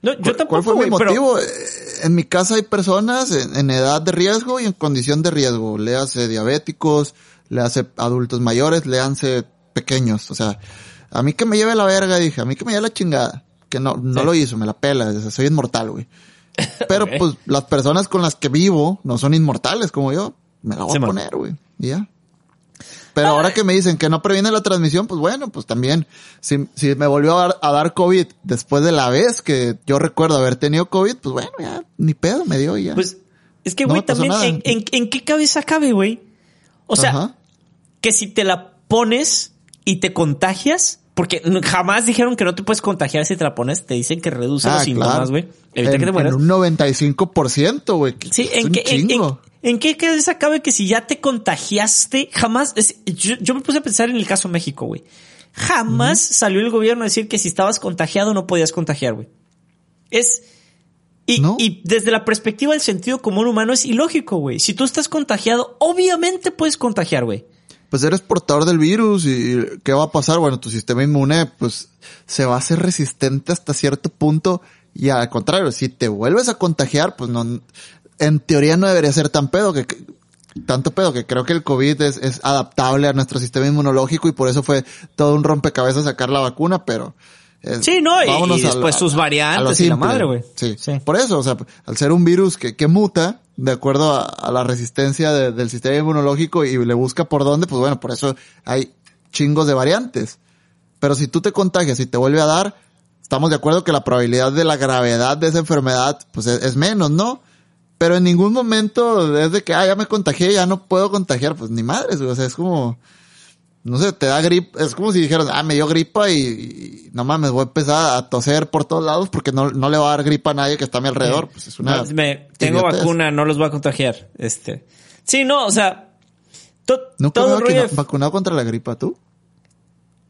No, yo ¿Cuál- tampoco, ¿Cuál fue mi pero- motivo? Eh, En mi casa hay personas en, en edad de riesgo y en condición de riesgo. Le hace diabéticos, le hace adultos mayores, le hace pequeños. O sea, a mí que me lleve la verga, dije, a mí que me lleve la chingada. Que no, no Sí. lo hizo, me la pela, o sea, soy inmortal, güey. Pero pues las personas con las que vivo no son inmortales como yo. Me la voy Sí, a poner, güey. Y ya. Pero ahora que me dicen que no previene la transmisión, pues bueno, pues también, si, si me volvió a dar, a dar COVID después de la vez que yo recuerdo haber tenido COVID, pues bueno, ya, ni pedo, me dio y ya. Pues, es que, güey, también, en, en, en qué cabeza cabe, güey? O sea, Ajá. que si te la pones y te contagias, porque jamás dijeron que no te puedes contagiar si te la pones, te dicen que reduce los Ah, síntomas, güey. Evita en, que te en mueras. un 95%, güey. que Sí, es ¿en un qué, en, en- chingo. En qué cabeza cabe que si ya te contagiaste, jamás, es- yo, yo me puse a pensar en el caso México, güey. Jamás salió el gobierno a decir que si estabas contagiado no podías contagiar, güey. Es, y, ¿No? y desde la perspectiva del sentido común humano es ilógico, güey. Si tú estás contagiado, obviamente puedes contagiar, güey. Pues eres portador del virus y ¿qué va a pasar? Bueno, tu sistema inmune, pues, se va a hacer resistente hasta cierto punto y al contrario, si te vuelves a contagiar, pues no, en teoría no debería ser tan pedo que, que- tanto pedo que creo que el COVID es, es adaptable a nuestro sistema inmunológico y por eso fue todo un rompecabezas sacar la vacuna, pero eh, Sí, no, y- y después sus a- lo variantes y la madre, güey. Sí. Sí. Por eso, o sea, al ser un virus que, que muta de acuerdo a, a la resistencia de- del sistema inmunológico y le busca por dónde, pues bueno, por eso hay chingos de variantes. Pero si tú te contagias y te vuelve a dar, estamos de acuerdo que la probabilidad de la gravedad de esa enfermedad, pues es, es menos, ¿no? Pero en ningún momento es de que, ah, ya me contagié, ya no puedo contagiar, pues ni madres, güey. o sea, es como, no sé, te da gripa, es como si dijeran, ah, me dio gripa y, y no mames, voy a empezar a toser por todos lados porque no, no le va a dar gripa a nadie que está a mi alrededor. Pues es una. Me- tengo idiotez. vacuna, no los voy a contagiar. Este. Sí, no, o sea, to- ¿Nunca todo me rollo vacunado contra la gripa tú?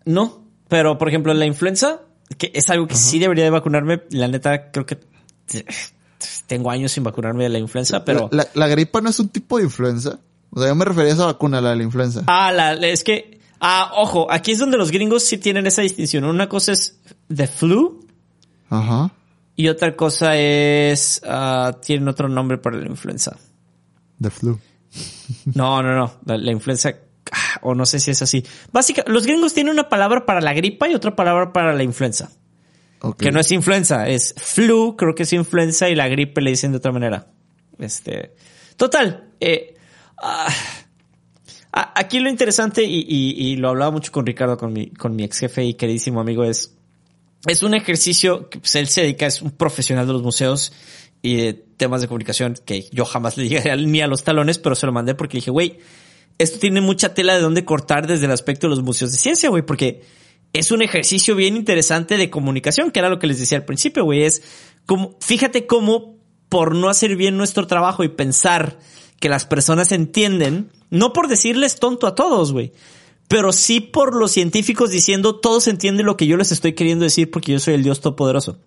No, pero por ejemplo, la influenza, que es algo que sí debería de vacunarme, la neta, creo que tengo años sin vacunarme de la influenza, pero... La, la- la gripa no es un tipo de influenza. O sea, yo me refería a esa vacuna, la de la influenza. Ah, la, es que... Ah, ojo, aquí es donde los gringos sí tienen esa distinción. Una cosa es the flu Ajá. y otra cosa es... ah, tienen otro nombre para la influenza. The flu. No, no, no. La, la influenza, ah, o no sé si es así. Básicamente, los gringos tienen una palabra para la gripa y otra palabra para la influenza. Que no es influenza, es flu, creo que es influenza y la gripe le dicen de otra manera. Este. Total. eh, ah, aquí lo interesante, y, y- y lo hablaba mucho con Ricardo, con mi, con mi ex jefe y queridísimo amigo, es. Es un ejercicio que pues, él se dedica, es un profesional de los museos y de temas de comunicación que yo jamás le llegué ni a los talones, pero se lo mandé porque dije, güey, esto tiene mucha tela de dónde cortar desde el aspecto de los museos de ciencia, güey, porque es un ejercicio bien interesante de comunicación, que era lo que les decía al principio, güey, es como, fíjate cómo por no hacer bien nuestro trabajo y pensar que las personas entienden, no por decirles tonto a todos, güey, pero sí por los científicos diciendo todos entienden lo que yo les estoy queriendo decir porque yo soy el Dios Todopoderoso.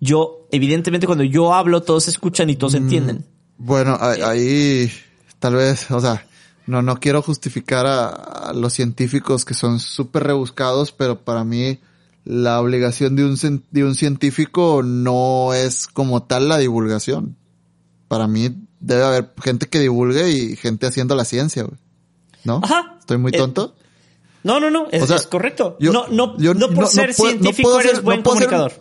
Yo, evidentemente, cuando yo hablo, todos escuchan y todos entienden. Bueno, ahí, ahí tal vez, o sea, no, no quiero justificar a, a los científicos que son súper rebuscados, pero para mí la obligación de un, de un científico no es como tal la divulgación. Para mí debe haber gente que divulgue y gente haciendo la ciencia, güey. ¿No? Ajá. ¿Estoy muy Eh, tonto? No, no, no, es, O sea, es correcto. yo- no, no, yo no por no- ser no puedo- no científico eres buen comunicador.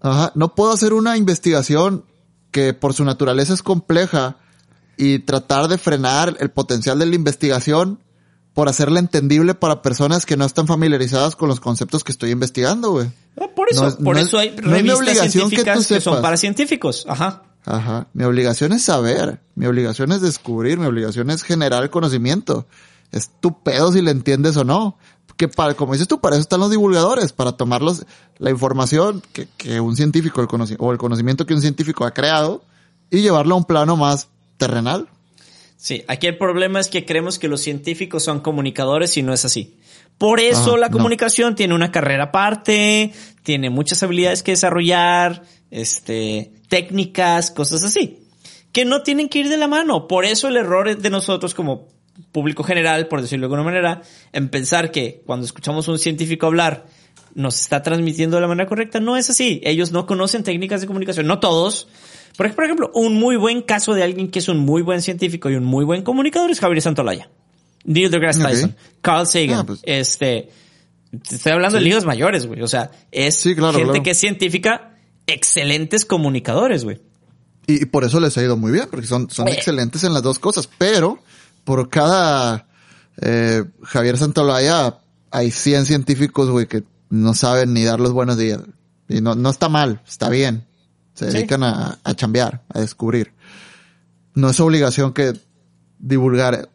Ajá, no puedo hacer una investigación que por su naturaleza es compleja y tratar de frenar el potencial de la investigación por hacerla entendible para personas que no están familiarizadas con los conceptos que estoy investigando, güey. Por eso, No por no eso hay revistas obligación que científicas que, son para científicos. Ajá. Ajá. Mi obligación es saber. Mi obligación es descubrir. Mi obligación es generar conocimiento. Es tu pedo si le entiendes o no. Que para, como dices tú, para eso están los divulgadores, para tomarlos, la información que, que un científico, el o el conocimiento que un científico ha creado, y llevarlo a un plano más terrenal. Sí, aquí el problema es que creemos que los científicos son comunicadores y no es así. Por eso Ah, la no. comunicación tiene una carrera aparte, tiene muchas habilidades que desarrollar, este, técnicas, cosas así, que no tienen que ir de la mano. Por eso el error de nosotros como público general, por decirlo de alguna manera, en pensar que cuando escuchamos a un científico hablar nos está transmitiendo de la manera correcta. No es así. Ellos no conocen técnicas de comunicación, no todos. Por ej- por ejemplo, un muy buen caso de alguien que es un muy buen científico y un muy buen comunicador es Javier Santolaya. Neil deGrasse. Tyson, Carl Sagan, Ah, pues. este, te estoy hablando de ligas mayores, güey. O sea, es Sí, claro, gente claro. que es científica, excelentes comunicadores, güey. Y, y por eso les ha ido muy bien, porque son, son Oye. excelentes en las dos cosas. Pero por cada eh, Javier Santolaya hay 100 científicos, güey, que no saben ni dar los buenos días. Y no, no está mal, está bien. Se Sí. dedican a, a chambear, a descubrir. No es obligación que divulgar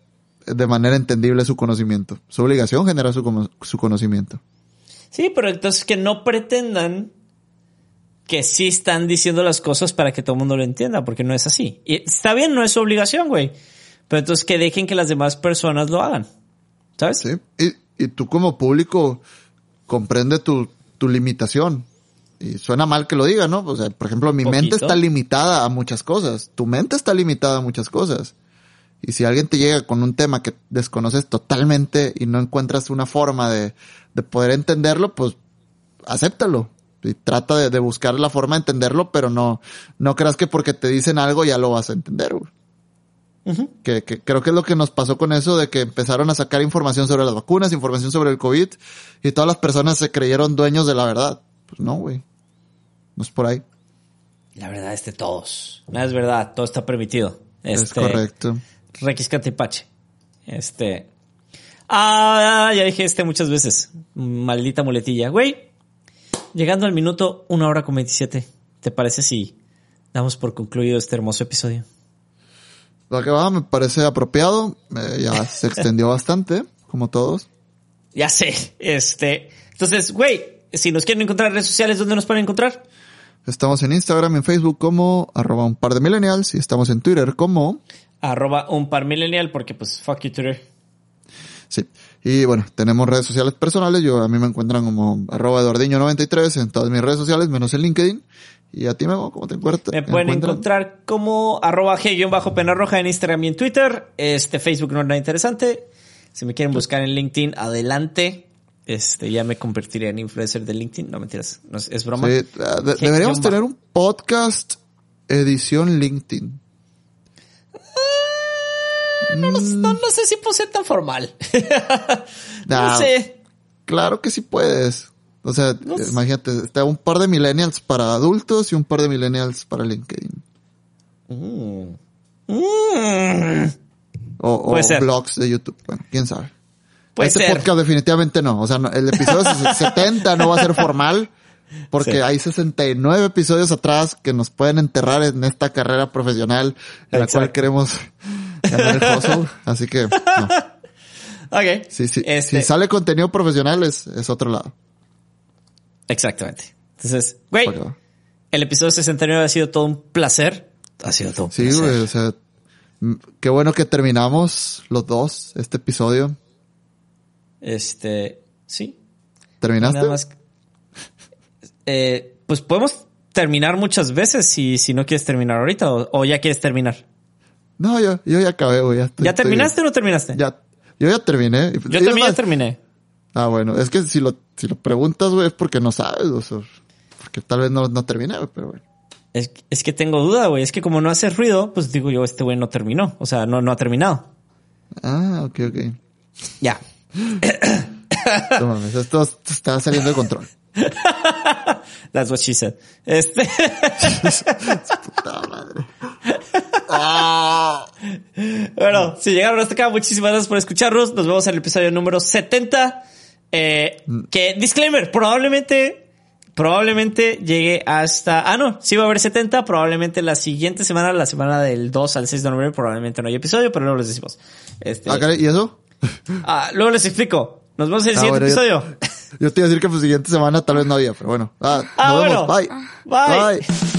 de manera entendible su conocimiento. Su obligación generar su, su conocimiento. Sí, pero entonces que no pretendan que sí están diciendo las cosas para que todo el mundo lo entienda, porque no es así. Y está bien, no es su obligación, güey. Pero entonces que dejen que las demás personas lo hagan. ¿Sabes? Sí. Y, y tú como público comprende tu, tu limitación. Y suena mal que lo diga, ¿no? O sea, por ejemplo, mi mente está limitada a muchas cosas. Tu mente está limitada a muchas cosas. Y si alguien te llega con un tema que desconoces totalmente y no encuentras una forma de, de poder entenderlo, pues acéptalo. Y trata de, de buscar la forma de entenderlo, pero no, no creas que porque te dicen algo ya lo vas a entender. güey. Que, que creo que es lo que nos pasó con eso de que empezaron a sacar información sobre las vacunas, información sobre el COVID y todas las personas se creyeron dueños de la verdad. Pues no, güey. No es por ahí. La verdad es de todos. No es verdad, todo está permitido. Es Este, correcto. Requis Catipache. Este. Ah, ya dije este muchas veces. Maldita muletilla. Güey, llegando al minuto una hora con 27, ¿te parece si damos por concluido este hermoso episodio? Lo que va me parece apropiado. Eh, ya se extendió bastante, como todos. Ya sé, este. Entonces, güey, si nos quieren encontrar en redes sociales, ¿dónde nos pueden encontrar? Estamos en Instagram, en Facebook como arroba un par de millennials y estamos en Twitter como Arroba un par millennial, porque pues fuck you Twitter. Sí. Y bueno, tenemos redes sociales personales. Yo a mí me encuentran como arroba eduardiño93 en todas mis redes sociales, menos en LinkedIn. Y a ti, Memo, ¿cómo te encuentras? Me pueden encontrar como arroba g-pena roja en Instagram y en Twitter. Este Facebook no es nada interesante. Si me quieren buscar en LinkedIn, adelante. Este, ya me convertiré en influencer de LinkedIn. No mentiras, no, es, broma. Sí, ah, de- deberíamos tener un podcast edición LinkedIn. No, no, no, no sé si puedo ser tan formal. no sé. Claro que sí puedes. O sea, imagínate, está un par de millennials para adultos y un par de millennials para LinkedIn. Mm. Mm. O, o blogs de YouTube. Bueno, quién sabe. Puede este ser. podcast definitivamente no. O sea, no- el episodio 70 no va a ser formal. Porque Sí. hay 69 episodios atrás que nos pueden enterrar en esta carrera profesional en la cual queremos ganar el hustle. Así que, no. Ok. Sí, sí. Este, Si sale contenido profesional es, es otro lado. Exactamente. Entonces, güey, el episodio 69 ha sido todo un placer. Ha sido todo un Sí, placer. güey, o sea, qué bueno que terminamos los dos este episodio. Este, sí. ¿Terminaste? Nada más. Eh, pues podemos terminar muchas veces si, si no quieres terminar ahorita o, o ya quieres terminar. No, yo, yo ya acabé, güey. Ya, estoy- ¿Ya estoy- terminaste o no terminaste? Ya, yo ya terminé. Yo también ya terminé. Ah, bueno, es que si lo, si lo preguntas, güey, es porque no sabes, o sea, porque tal vez no, no terminé, pero bueno. Es, es que tengo duda, güey. Es que como no hace ruido, pues digo yo, este güey no terminó. O sea, no, no ha terminado. Ah, ok, ok. Ya. No mames, esto está saliendo de control. That's what she said. Este. Puta madre. Ah. Bueno, si llegaron hasta acá, muchísimas gracias por escucharnos. Nos vemos en el episodio número 70. Eh, que, disclaimer, probablemente, probablemente llegue hasta, ah, no, sí va a haber 70, probablemente la siguiente semana, la semana del 2 al 6 de noviembre, probablemente no hay episodio, pero luego les decimos. Este, Ah, ¿Y eso? Ah, luego les explico. Nos vemos en el Ah, siguiente bueno, yo- episodio. Yo te iba a decir que pues siguiente semana tal vez no había, pero bueno. Ah, Ah, nos bueno. vemos. Bye. Bye. Bye.